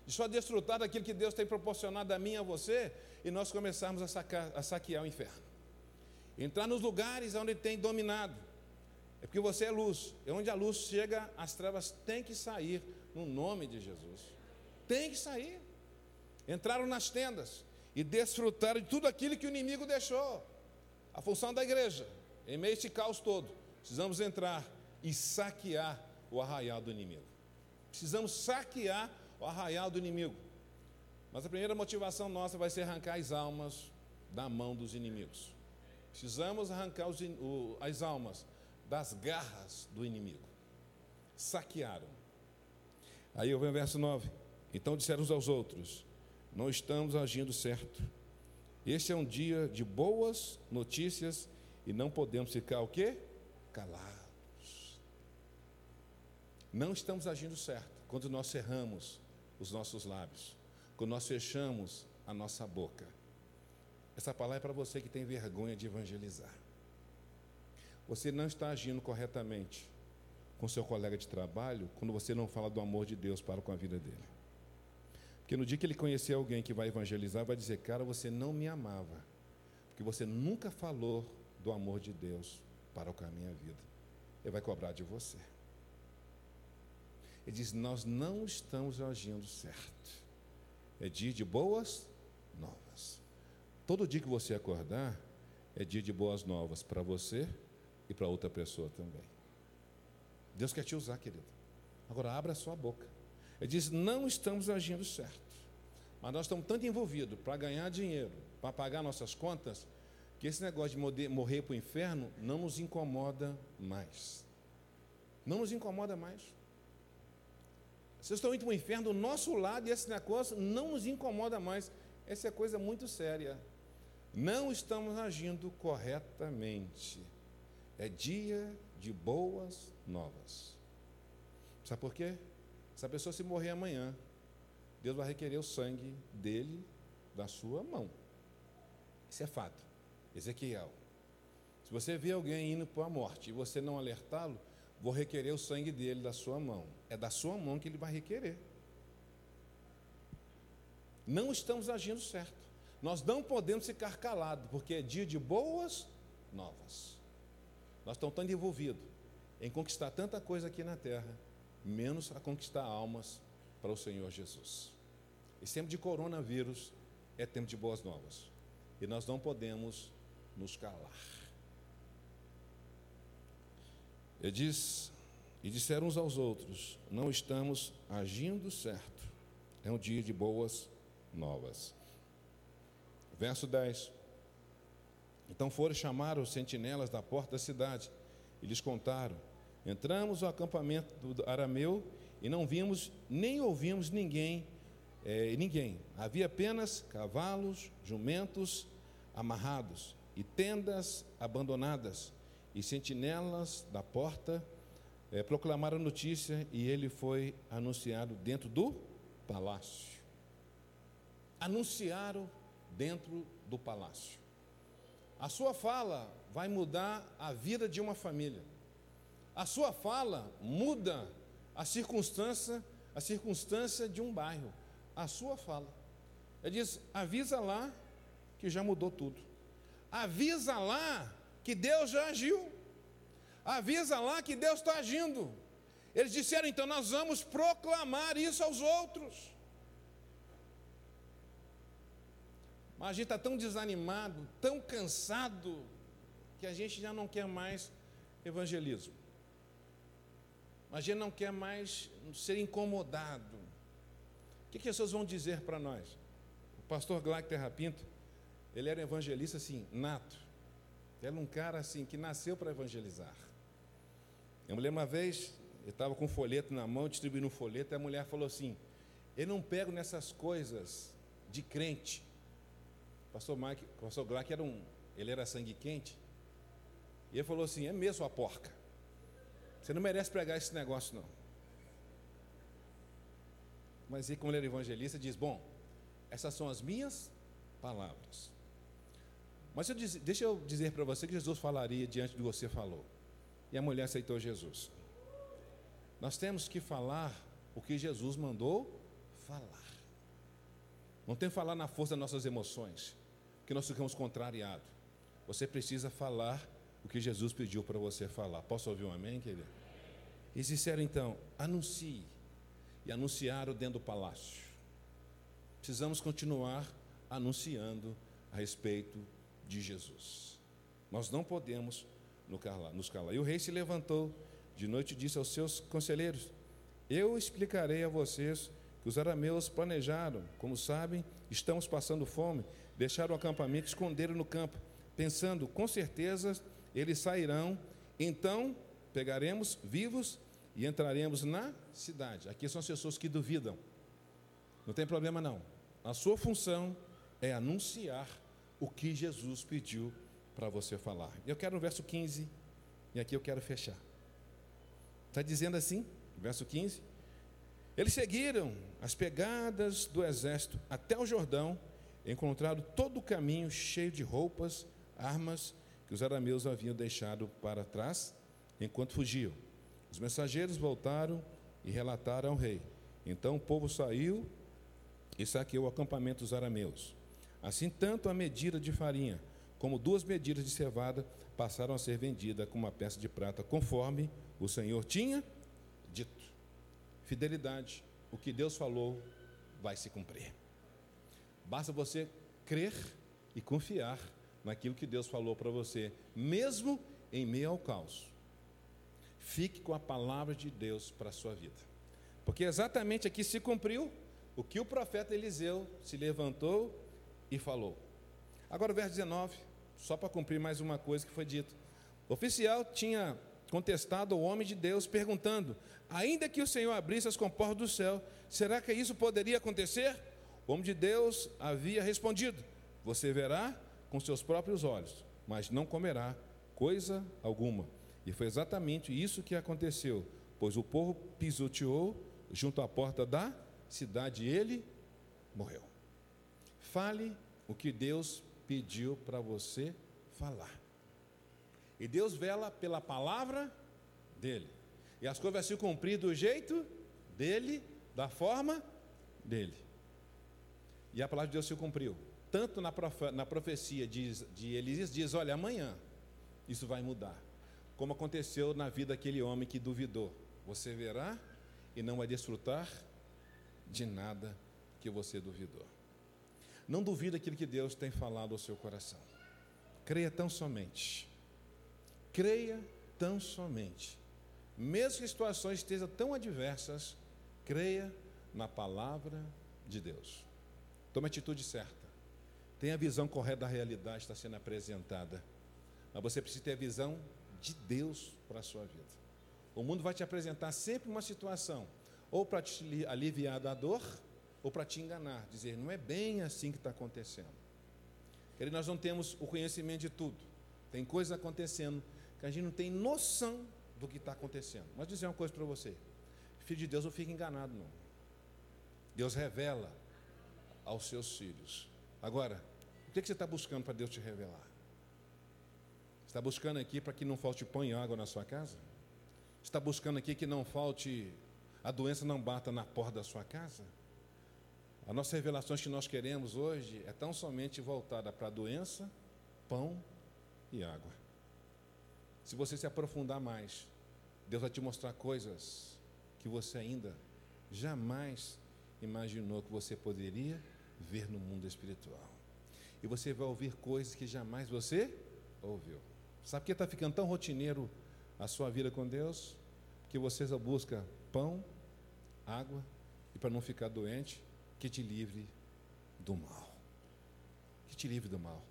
Speaker 1: De só desfrutar daquilo que Deus tem proporcionado a mim e a você e nós começarmos a, sacar, a saquear o inferno. Entrar nos lugares onde tem dominado. É porque você é luz. E onde a luz chega, as trevas têm que sair no nome de Jesus. Tem que sair. Entraram nas tendas e desfrutaram de tudo aquilo que o inimigo deixou. A função da igreja, em meio a esse caos todo, precisamos entrar e saquear o arraial do inimigo. Precisamos saquear o arraial do inimigo. Mas a primeira motivação nossa vai ser arrancar as almas da mão dos inimigos. Precisamos arrancar os, o, as almas das garras do inimigo. Saquearam. Aí eu venho o verso 9. Então disseram uns aos outros: Não estamos agindo certo este é um dia de boas notícias e não podemos ficar o quê? Calados. Não estamos agindo certo quando nós cerramos os nossos lábios, quando nós fechamos a nossa boca. Essa palavra é para você que tem vergonha de evangelizar. Você não está agindo corretamente com seu colega de trabalho quando você não fala do amor de Deus para com a vida dele. Porque no dia que ele conhecer alguém que vai evangelizar, vai dizer: Cara, você não me amava, porque você nunca falou do amor de Deus para com a minha vida. Ele vai cobrar de você. Ele diz: Nós não estamos agindo certo. É dia de boas novas. Todo dia que você acordar, é dia de boas novas para você e para outra pessoa também. Deus quer te usar, querido. Agora abra a sua boca. Ele diz: não estamos agindo certo. Mas nós estamos tanto envolvidos para ganhar dinheiro, para pagar nossas contas, que esse negócio de morrer para o inferno não nos incomoda mais. Não nos incomoda mais. Vocês estão indo para o inferno do nosso lado e esse negócio não nos incomoda mais. Essa é coisa muito séria. Não estamos agindo corretamente. É dia de boas novas. Sabe por quê? Se a pessoa se morrer amanhã, Deus vai requerer o sangue dele da sua mão. Isso é fato. Ezequiel. Se você vê alguém indo para a morte e você não alertá-lo, vou requerer o sangue dele da sua mão. É da sua mão que ele vai requerer. Não estamos agindo certo. Nós não podemos ficar calados, porque é dia de boas novas. Nós estamos tão envolvidos em conquistar tanta coisa aqui na terra, menos a conquistar almas para o Senhor Jesus. Esse tempo de coronavírus é tempo de boas novas. E nós não podemos nos calar. Ele diz, e disseram uns aos outros: Não estamos agindo certo. É um dia de boas novas. Verso 10. Então foram chamar os sentinelas da porta da cidade e lhes contaram: Entramos no acampamento do arameu e não vimos nem ouvimos ninguém, é, ninguém. Havia apenas cavalos, jumentos amarrados e tendas abandonadas e sentinelas da porta é, proclamaram a notícia e ele foi anunciado dentro do palácio. Anunciaram dentro do palácio. A sua fala vai mudar a vida de uma família. A sua fala muda a circunstância, a circunstância de um bairro. A sua fala. Ele diz: avisa lá que já mudou tudo. Avisa lá que Deus já agiu. Avisa lá que Deus está agindo. Eles disseram, então nós vamos proclamar isso aos outros. Mas a gente está tão desanimado, tão cansado, que a gente já não quer mais evangelismo. A gente não quer mais ser incomodado. O que, as pessoas vão dizer para nós? O pastor Glauco Terra Pinto, ele era evangelista assim, nato. Era um cara assim que nasceu para evangelizar. Eu me lembro uma vez, eu estava com um folheto na mão, distribuindo um folheto, e a mulher falou assim: Eu não pego nessas coisas de crente. Pastor Mike, pastor Glack era um, ele era sangue quente. E ele falou assim: é mesmo a porca. Você não merece pregar esse negócio, não. Mas ele, como ele era evangelista, diz: Bom, essas são as minhas palavras. Mas eu deixa eu dizer para você que Jesus falaria diante de você falou. E a mulher aceitou Jesus. Nós temos que falar o que Jesus mandou falar. Não tem que falar na força das nossas emoções que nós ficamos contrariados. Você precisa falar o que Jesus pediu para você falar. Posso ouvir um amém, querido? Eles disseram então: anuncie. E anunciaram dentro do palácio. Precisamos continuar anunciando a respeito de Jesus. Nós não podemos nos calar. E o rei se levantou de noite e disse aos seus conselheiros: Eu explicarei a vocês que os arameus planejaram, como sabem, estamos passando fome deixaram o acampamento, esconderam no campo, pensando, com certeza eles sairão, então pegaremos vivos e entraremos na cidade. Aqui são as pessoas que duvidam. Não tem problema não. A sua função é anunciar o que Jesus pediu para você falar. Eu quero no verso 15, e aqui eu quero fechar. Está dizendo assim, verso 15: Eles seguiram as pegadas do exército até o Jordão encontraram todo o caminho cheio de roupas, armas que os arameus haviam deixado para trás enquanto fugiam. Os mensageiros voltaram e relataram ao rei. Então o povo saiu e saqueou o acampamento dos arameus. Assim, tanto a medida de farinha como duas medidas de cevada passaram a ser vendidas com uma peça de prata, conforme o Senhor tinha dito. Fidelidade, o que Deus falou vai se cumprir. Basta você crer e confiar naquilo que Deus falou para você, mesmo em meio ao caos. Fique com a palavra de Deus para a sua vida. Porque exatamente aqui se cumpriu o que o profeta Eliseu se levantou e falou. Agora o verso 19, só para cumprir mais uma coisa que foi dito. O oficial tinha contestado ao homem de Deus, perguntando: ainda que o Senhor abrisse as comportas do céu, será que isso poderia acontecer? O homem de Deus havia respondido: Você verá com seus próprios olhos, mas não comerá coisa alguma. E foi exatamente isso que aconteceu, pois o povo pisoteou junto à porta da cidade e ele morreu. Fale o que Deus pediu para você falar. E Deus vela pela palavra dele. E as coisas vão se cumprir do jeito dele, da forma dele. E a palavra de Deus se cumpriu. Tanto na, profe na profecia de, de Elias diz: olha, amanhã isso vai mudar. Como aconteceu na vida daquele homem que duvidou. Você verá e não vai desfrutar de nada que você duvidou. Não duvide aquilo que Deus tem falado ao seu coração. Creia tão somente. Creia tão somente. Mesmo que situações estejam tão adversas, creia na palavra de Deus. Tome a atitude certa. Tenha a visão correta da realidade que está sendo apresentada. Mas você precisa ter a visão de Deus para a sua vida. O mundo vai te apresentar sempre uma situação, ou para te aliviar da dor, ou para te enganar, dizer, não é bem assim que está acontecendo. Querido, nós não temos o conhecimento de tudo. Tem coisas acontecendo que a gente não tem noção do que está acontecendo. Mas dizer uma coisa para você: filho de Deus não fica enganado, não. Deus revela aos seus filhos. Agora, o que você está buscando para Deus te revelar? Está buscando aqui para que não falte pão e água na sua casa? Está buscando aqui que não falte, a doença não bata na porta da sua casa? As nossas revelações que nós queremos hoje é tão somente voltada para a doença, pão e água. Se você se aprofundar mais, Deus vai te mostrar coisas que você ainda jamais imaginou que você poderia ver no mundo espiritual. E você vai ouvir coisas que jamais você ouviu. Sabe que está ficando tão rotineiro a sua vida com Deus? Porque você só busca pão, água e para não ficar doente, que te livre do mal. Que te livre do mal.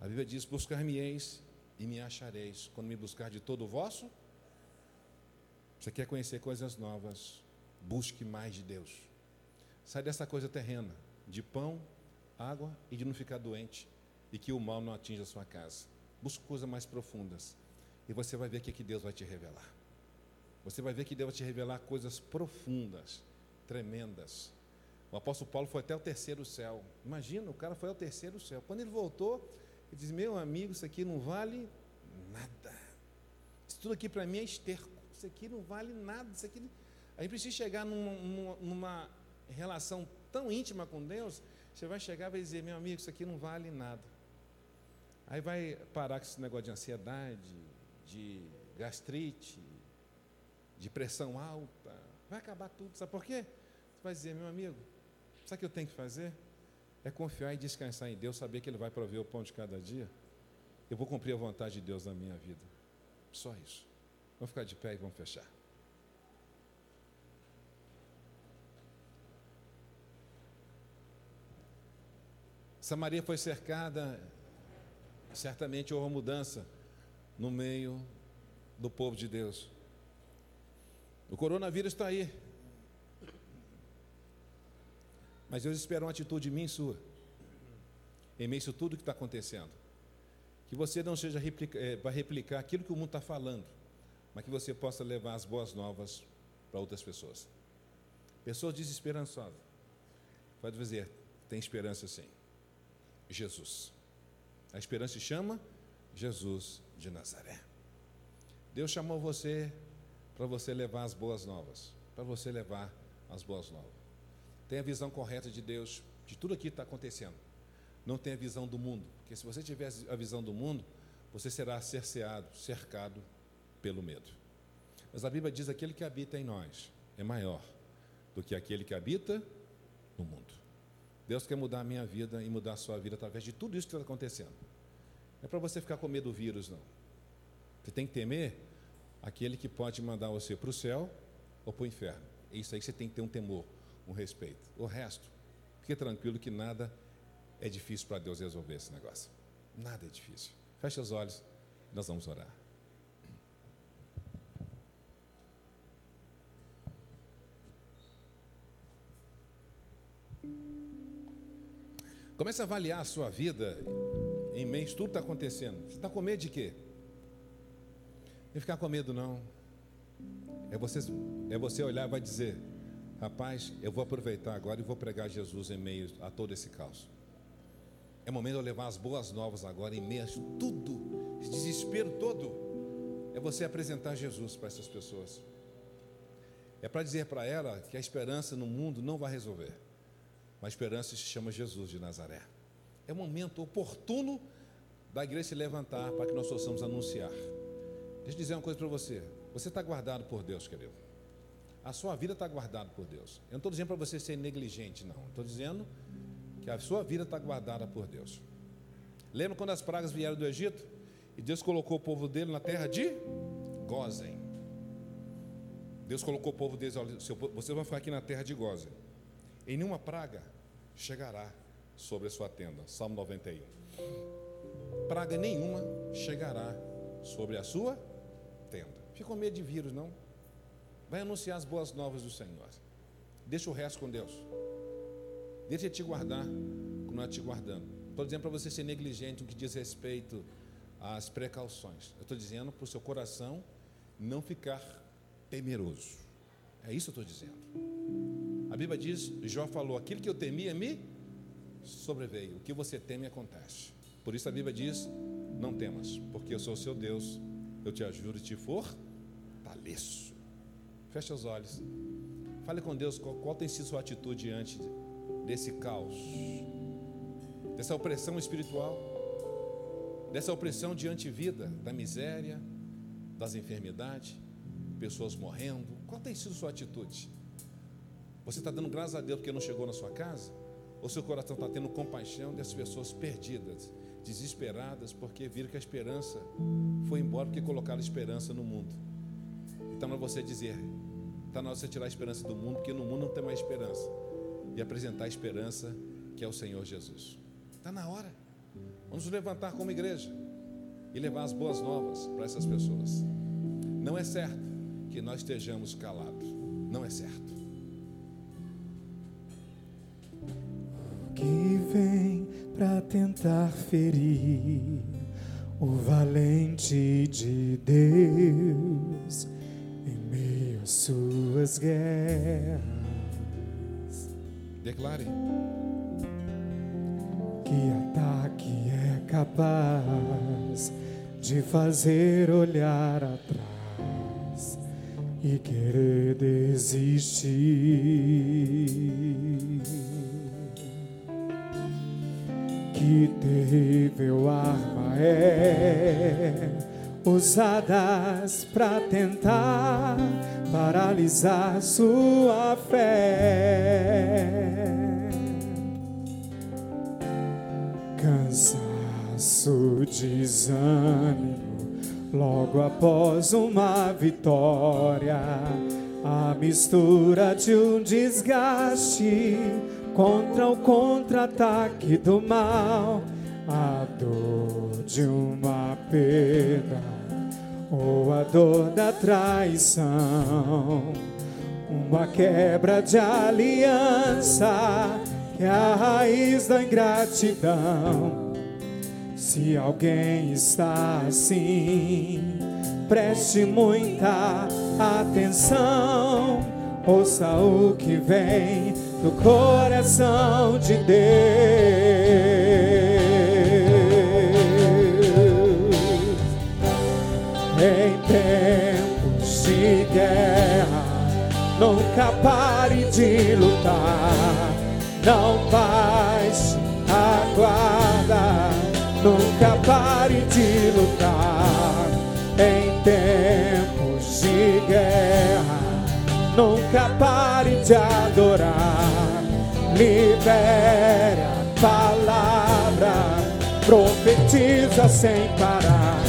Speaker 1: A Bíblia diz: Buscar-me-eis e me achareis, quando me buscar de todo o vosso. Você quer conhecer coisas novas? Busque mais de Deus. Sai dessa coisa terrena, de pão, água e de não ficar doente, e que o mal não atinja a sua casa. Busque coisas mais profundas, e você vai ver o que Deus vai te revelar. Você vai ver que Deus vai te revelar coisas profundas, tremendas, o apóstolo Paulo foi até o terceiro céu. Imagina, o cara foi ao terceiro céu. Quando ele voltou, ele diz: Meu amigo, isso aqui não vale nada. Isso tudo aqui para mim é esterco. Isso aqui não vale nada. Isso aqui... A gente precisa chegar numa, numa relação tão íntima com Deus. Você vai chegar e vai dizer: Meu amigo, isso aqui não vale nada. Aí vai parar com esse negócio de ansiedade, de gastrite, de pressão alta. Vai acabar tudo. Sabe por quê? Você vai dizer: Meu amigo, Sabe o que eu tenho que fazer? É confiar e descansar em Deus, saber que Ele vai prover o pão de cada dia. Eu vou cumprir a vontade de Deus na minha vida. Só isso. Vamos ficar de pé e vamos fechar. Samaria foi cercada, certamente houve uma mudança no meio do povo de Deus. O coronavírus está aí, mas Deus espera uma atitude minha e sua, em meio a tudo que está acontecendo. Que você não seja é, para replicar aquilo que o mundo está falando, mas que você possa levar as boas novas para outras pessoas. Pessoas desesperançosas. Pode dizer, tem esperança sim. Jesus. A esperança se chama Jesus de Nazaré. Deus chamou você para você levar as boas novas, para você levar as boas novas. Tenha a visão correta de Deus, de tudo aquilo que está acontecendo. Não tenha a visão do mundo, porque se você tiver a visão do mundo, você será cerceado, cercado pelo medo. Mas a Bíblia diz: aquele que habita em nós é maior do que aquele que habita no mundo. Deus quer mudar a minha vida e mudar a sua vida através de tudo isso que está acontecendo. Não é para você ficar com medo do vírus, não. Você tem que temer aquele que pode mandar você para o céu ou para o inferno. É isso aí que você tem que ter um temor um respeito. O resto, fique tranquilo que nada é difícil para Deus resolver esse negócio. Nada é difícil. Feche os olhos, nós vamos orar. Comece a avaliar a sua vida em a tudo está acontecendo. Você está com medo de quê? Não ficar com medo, não. É você, é você olhar e vai dizer: Rapaz, eu vou aproveitar agora e vou pregar Jesus em meio a todo esse caos. É momento de eu levar as boas novas agora em meio a tudo, esse desespero todo. é você apresentar Jesus para essas pessoas. É para dizer para ela que a esperança no mundo não vai resolver. Uma esperança se chama Jesus de Nazaré. É o momento oportuno da igreja se levantar para que nós possamos anunciar. Deixa eu dizer uma coisa para você. Você está guardado por Deus, querido. A sua vida está guardada por Deus. Eu não estou dizendo para você ser negligente, não. Estou dizendo que a sua vida está guardada por Deus. Lembra quando as pragas vieram do Egito? E Deus colocou o povo dele na terra de Gozen. Deus colocou o povo dele, olha, você vai ficar aqui na terra de Gozen. Em nenhuma praga chegará sobre a sua tenda. Salmo 91. Praga nenhuma chegará sobre a sua tenda. Fica com medo de vírus, não? Vai anunciar as boas novas do Senhor. Deixa o resto com Deus. Deixa Ele te guardar como está te guardando. Estou dizendo para você ser negligente no que diz respeito às precauções. Eu estou dizendo para o seu coração não ficar temeroso. É isso que eu estou dizendo. A Bíblia diz, Jó falou, aquilo que eu temia me sobreveio. O que você teme acontece. Por isso a Bíblia diz, não temas, porque eu sou o seu Deus, eu te ajudo e te fortaleço. Feche os olhos. Fale com Deus qual, qual tem sido sua atitude diante desse caos, dessa opressão espiritual, dessa opressão diante vida, da miséria, das enfermidades, pessoas morrendo. Qual tem sido sua atitude? Você está dando graças a Deus porque não chegou na sua casa? Ou seu coração está tendo compaixão dessas pessoas perdidas, desesperadas, porque viram que a esperança foi embora porque colocaram esperança no mundo? Então, para você dizer, está na hora de você tirar a esperança do mundo, porque no mundo não tem mais esperança e apresentar a esperança que é o Senhor Jesus. Está na hora. Vamos nos levantar como igreja e levar as boas novas para essas pessoas. Não é certo que nós estejamos calados. Não é certo.
Speaker 2: Que vem para tentar ferir o valente de Deus em meio às suas guerras
Speaker 1: Declare.
Speaker 2: Que ataque é capaz de fazer olhar atrás e querer desistir. Terrível arma é usadas para tentar paralisar sua fé. Cansaço, desânimo, logo após uma vitória, a mistura de um desgaste contra o contra-ataque do mal, a dor de uma perda ou a dor da traição, uma quebra de aliança que é a raiz da ingratidão. Se alguém está assim, preste muita atenção, ouça o que vem do coração de Deus. Nunca pare de lutar, não baixe a guarda. Nunca pare de lutar em tempos de guerra. Nunca pare de adorar. Libere a palavra, profetiza sem parar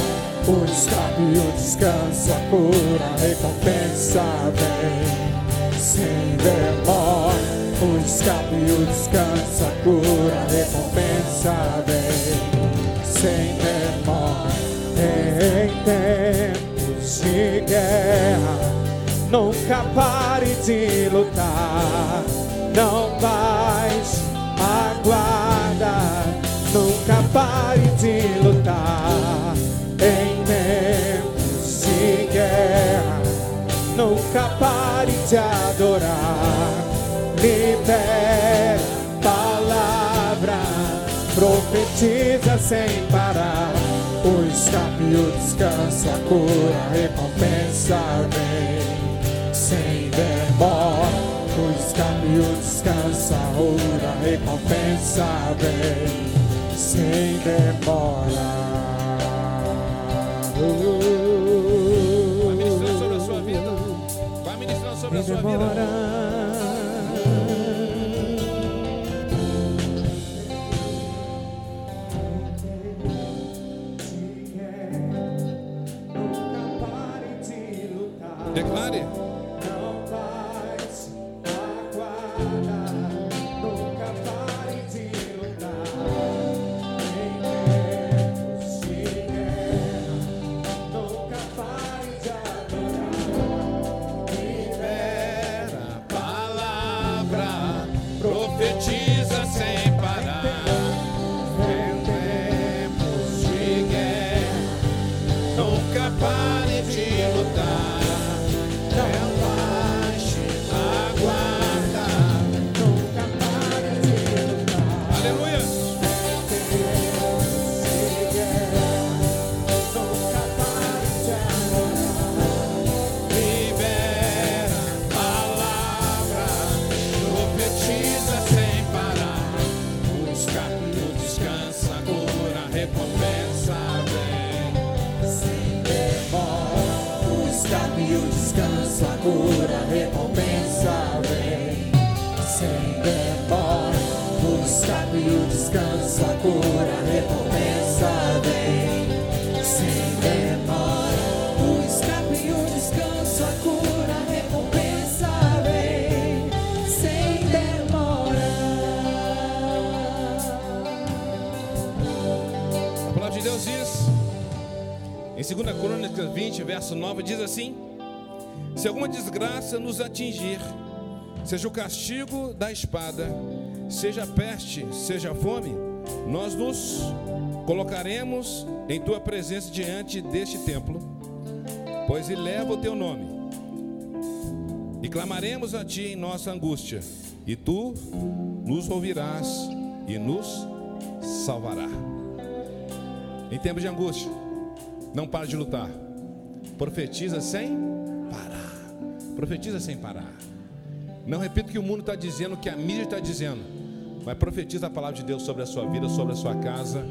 Speaker 2: o escape, o descanso, a cura, recompensa vem sem demora. O escape, o descanso, a cura, a recompensa vem sem demora. Em tempos de guerra, nunca pare de lutar. Não baixe a guarda, nunca pare de lutar pare de adorar. Libera palavra, profetiza sem parar. o escape, o descanso, a cura, a recompensa vem sem demora. O escape, o descanso, a cura, a recompensa vem sem demora.
Speaker 1: Vai ministrando
Speaker 2: em
Speaker 1: 2 Crônicas 20, verso 9, diz assim: Se alguma desgraça nos atingir, seja o castigo da espada, seja a peste, seja a fome, nós nos colocaremos em tua presença diante deste templo, pois eleva o teu nome, e clamaremos a ti em nossa angústia, e tu nos ouvirás e nos salvará. Em tempos de angústia, não para de lutar. Profetiza sem parar. Profetiza sem parar. Não repita o que o mundo está dizendo, o que a mídia está dizendo. Mas profetiza a palavra de Deus sobre a sua vida, sobre a sua casa,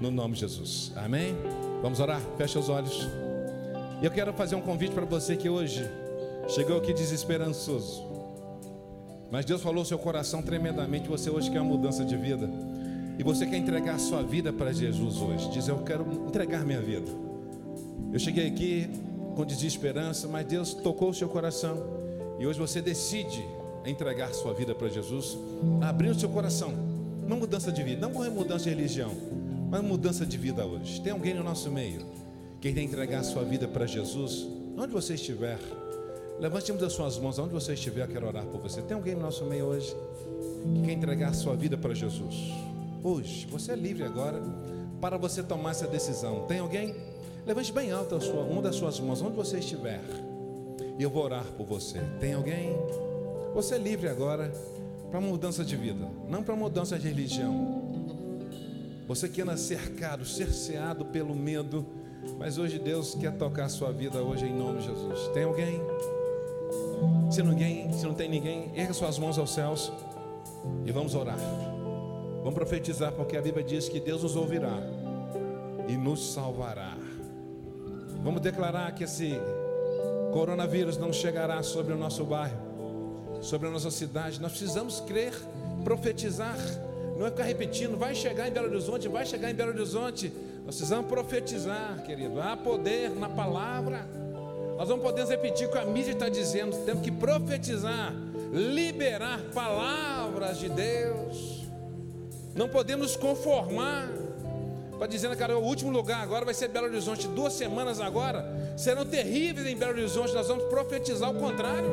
Speaker 1: no nome de Jesus. Amém? Vamos orar? Fecha os olhos. E eu quero fazer um convite para você que hoje chegou aqui desesperançoso. Mas Deus falou seu coração tremendamente. Você hoje quer uma mudança de vida. E você quer entregar a sua vida para Jesus hoje. Diz: Eu quero entregar minha vida. Eu cheguei aqui com desesperança, mas Deus tocou o seu coração. E hoje você decide entregar sua vida para Jesus, abrindo seu coração. Uma mudança de vida, não uma mudança de religião, mas mudança de vida hoje. Tem alguém no nosso meio que quer entregar sua vida para Jesus? Onde você estiver, levante das suas mãos, onde você estiver, quero orar por você. Tem alguém no nosso meio hoje que quer entregar sua vida para Jesus? Hoje, você é livre agora para você tomar essa decisão. Tem alguém? Levante bem alto sua, uma das suas mãos, onde você estiver. E eu vou orar por você. Tem alguém? Você é livre agora para mudança de vida, não para mudança de religião. Você que anda cercado, cerceado pelo medo, mas hoje Deus quer tocar a sua vida hoje em nome de Jesus. Tem alguém? Se ninguém, se não tem ninguém, erga suas mãos aos céus e vamos orar. Vamos profetizar, porque a Bíblia diz que Deus nos ouvirá e nos salvará. Vamos declarar que esse coronavírus não chegará sobre o nosso bairro, sobre a nossa cidade. Nós precisamos crer, profetizar, não é ficar repetindo, vai chegar em Belo Horizonte, vai chegar em Belo Horizonte. Nós precisamos profetizar, querido. Há poder na palavra. Nós não podemos repetir o que a mídia está dizendo, temos que profetizar, liberar palavras de Deus. Não podemos conformar. Está dizendo, cara, o último lugar agora vai ser Belo Horizonte. Duas semanas agora serão terríveis em Belo Horizonte. Nós vamos profetizar o contrário.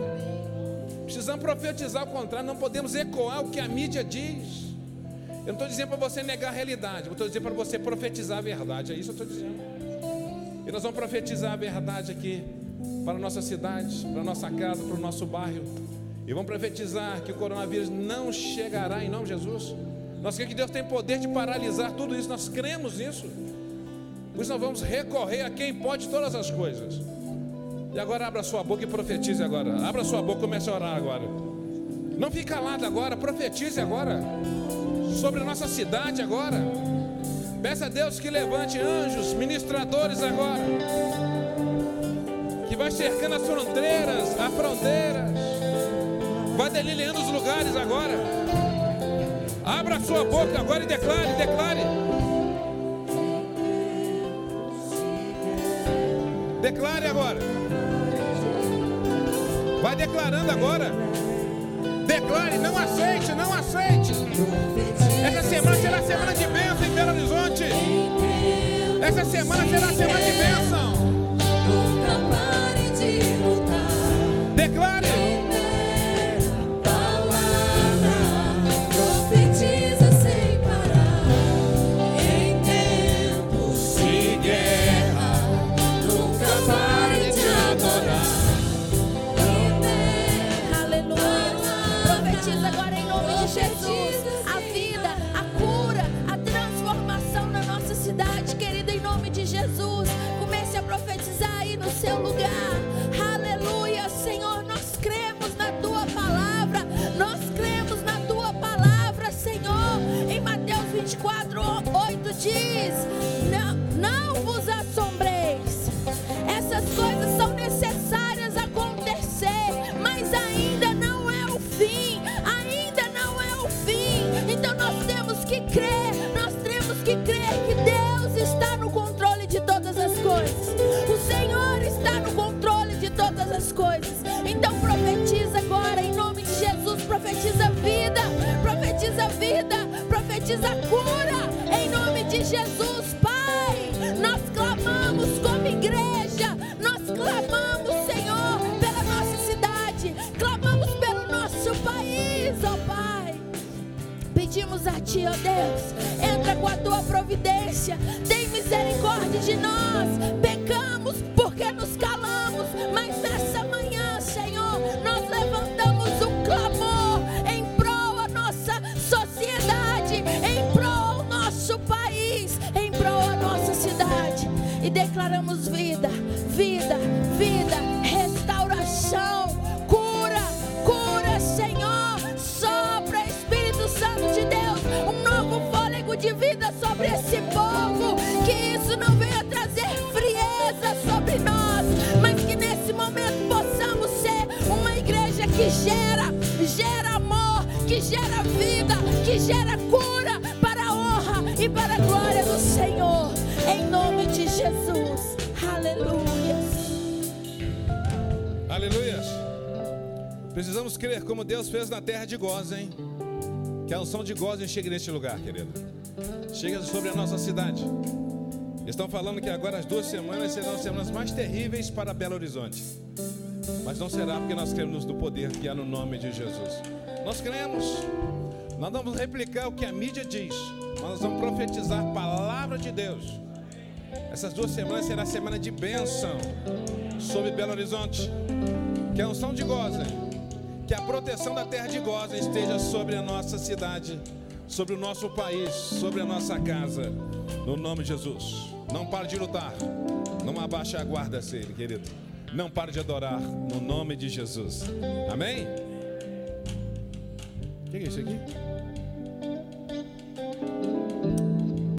Speaker 1: Precisamos profetizar o contrário. Não podemos ecoar o que a mídia diz. Eu não estou dizendo para você negar a realidade. Eu estou dizendo para você profetizar a verdade. É isso que eu estou dizendo. E nós vamos profetizar a verdade aqui para a nossa cidade, para a nossa casa, para o nosso bairro. E vamos profetizar que o coronavírus não chegará em nome de Jesus. Nós cremos que Deus tem poder de paralisar tudo isso, nós cremos nisso. Por isso nós vamos recorrer a quem pode todas as coisas. E agora abra sua boca e profetize agora. Abra sua boca e comece a orar agora. Não fique calado agora, profetize agora. Sobre a nossa cidade agora. Peça a Deus que levante anjos, ministradores agora. Que vai cercando as fronteiras, as fronteiras. Vai delineando os lugares agora. Abra sua boca agora e declare, declare. Declare agora. Vai declarando agora. Declare, não aceite, não aceite. Essa semana será semana de bênção em Belo Horizonte. Essa semana será semana de bênção.
Speaker 3: País, ó Pai. Pedimos a Ti, ó Deus, entra com a Tua providência, tem misericórdia de nós. Pecamos porque nos calamos, mas nessa manhã, Senhor, nós levantamos um clamor em prol a nossa sociedade, em prol ao nosso país, em prol a nossa cidade. E declaramos vida, vida, vida, de vida sobre esse povo. Que isso não venha trazer frieza sobre nós, mas que nesse momento possamos ser uma igreja que gera, gera amor, que gera vida, que gera cura para a honra e para a glória do Senhor. Em nome de Jesus. Aleluia.
Speaker 1: Aleluia. Precisamos crer como Deus fez na terra de Gozem. Que a unção de Gozem chegue neste lugar, querido. Chega sobre a nossa cidade. Estão falando que agora as duas semanas serão as semanas mais terríveis para Belo Horizonte. Mas não será porque nós cremos no poder que há no nome de Jesus. Nós cremos. Nós vamos replicar o que a mídia diz. Nós vamos profetizar a palavra de Deus. Essas duas semanas será semana de bênção sobre Belo Horizonte. Que a unção de Gozen, que a proteção da terra de Gozen esteja sobre a nossa cidade, sobre o nosso país, sobre a nossa casa. No nome de Jesus. Não pare de lutar. Não abaixe a guarda, Senhor, querido. Não pare de adorar no nome de Jesus. Amém? O que é isso aqui?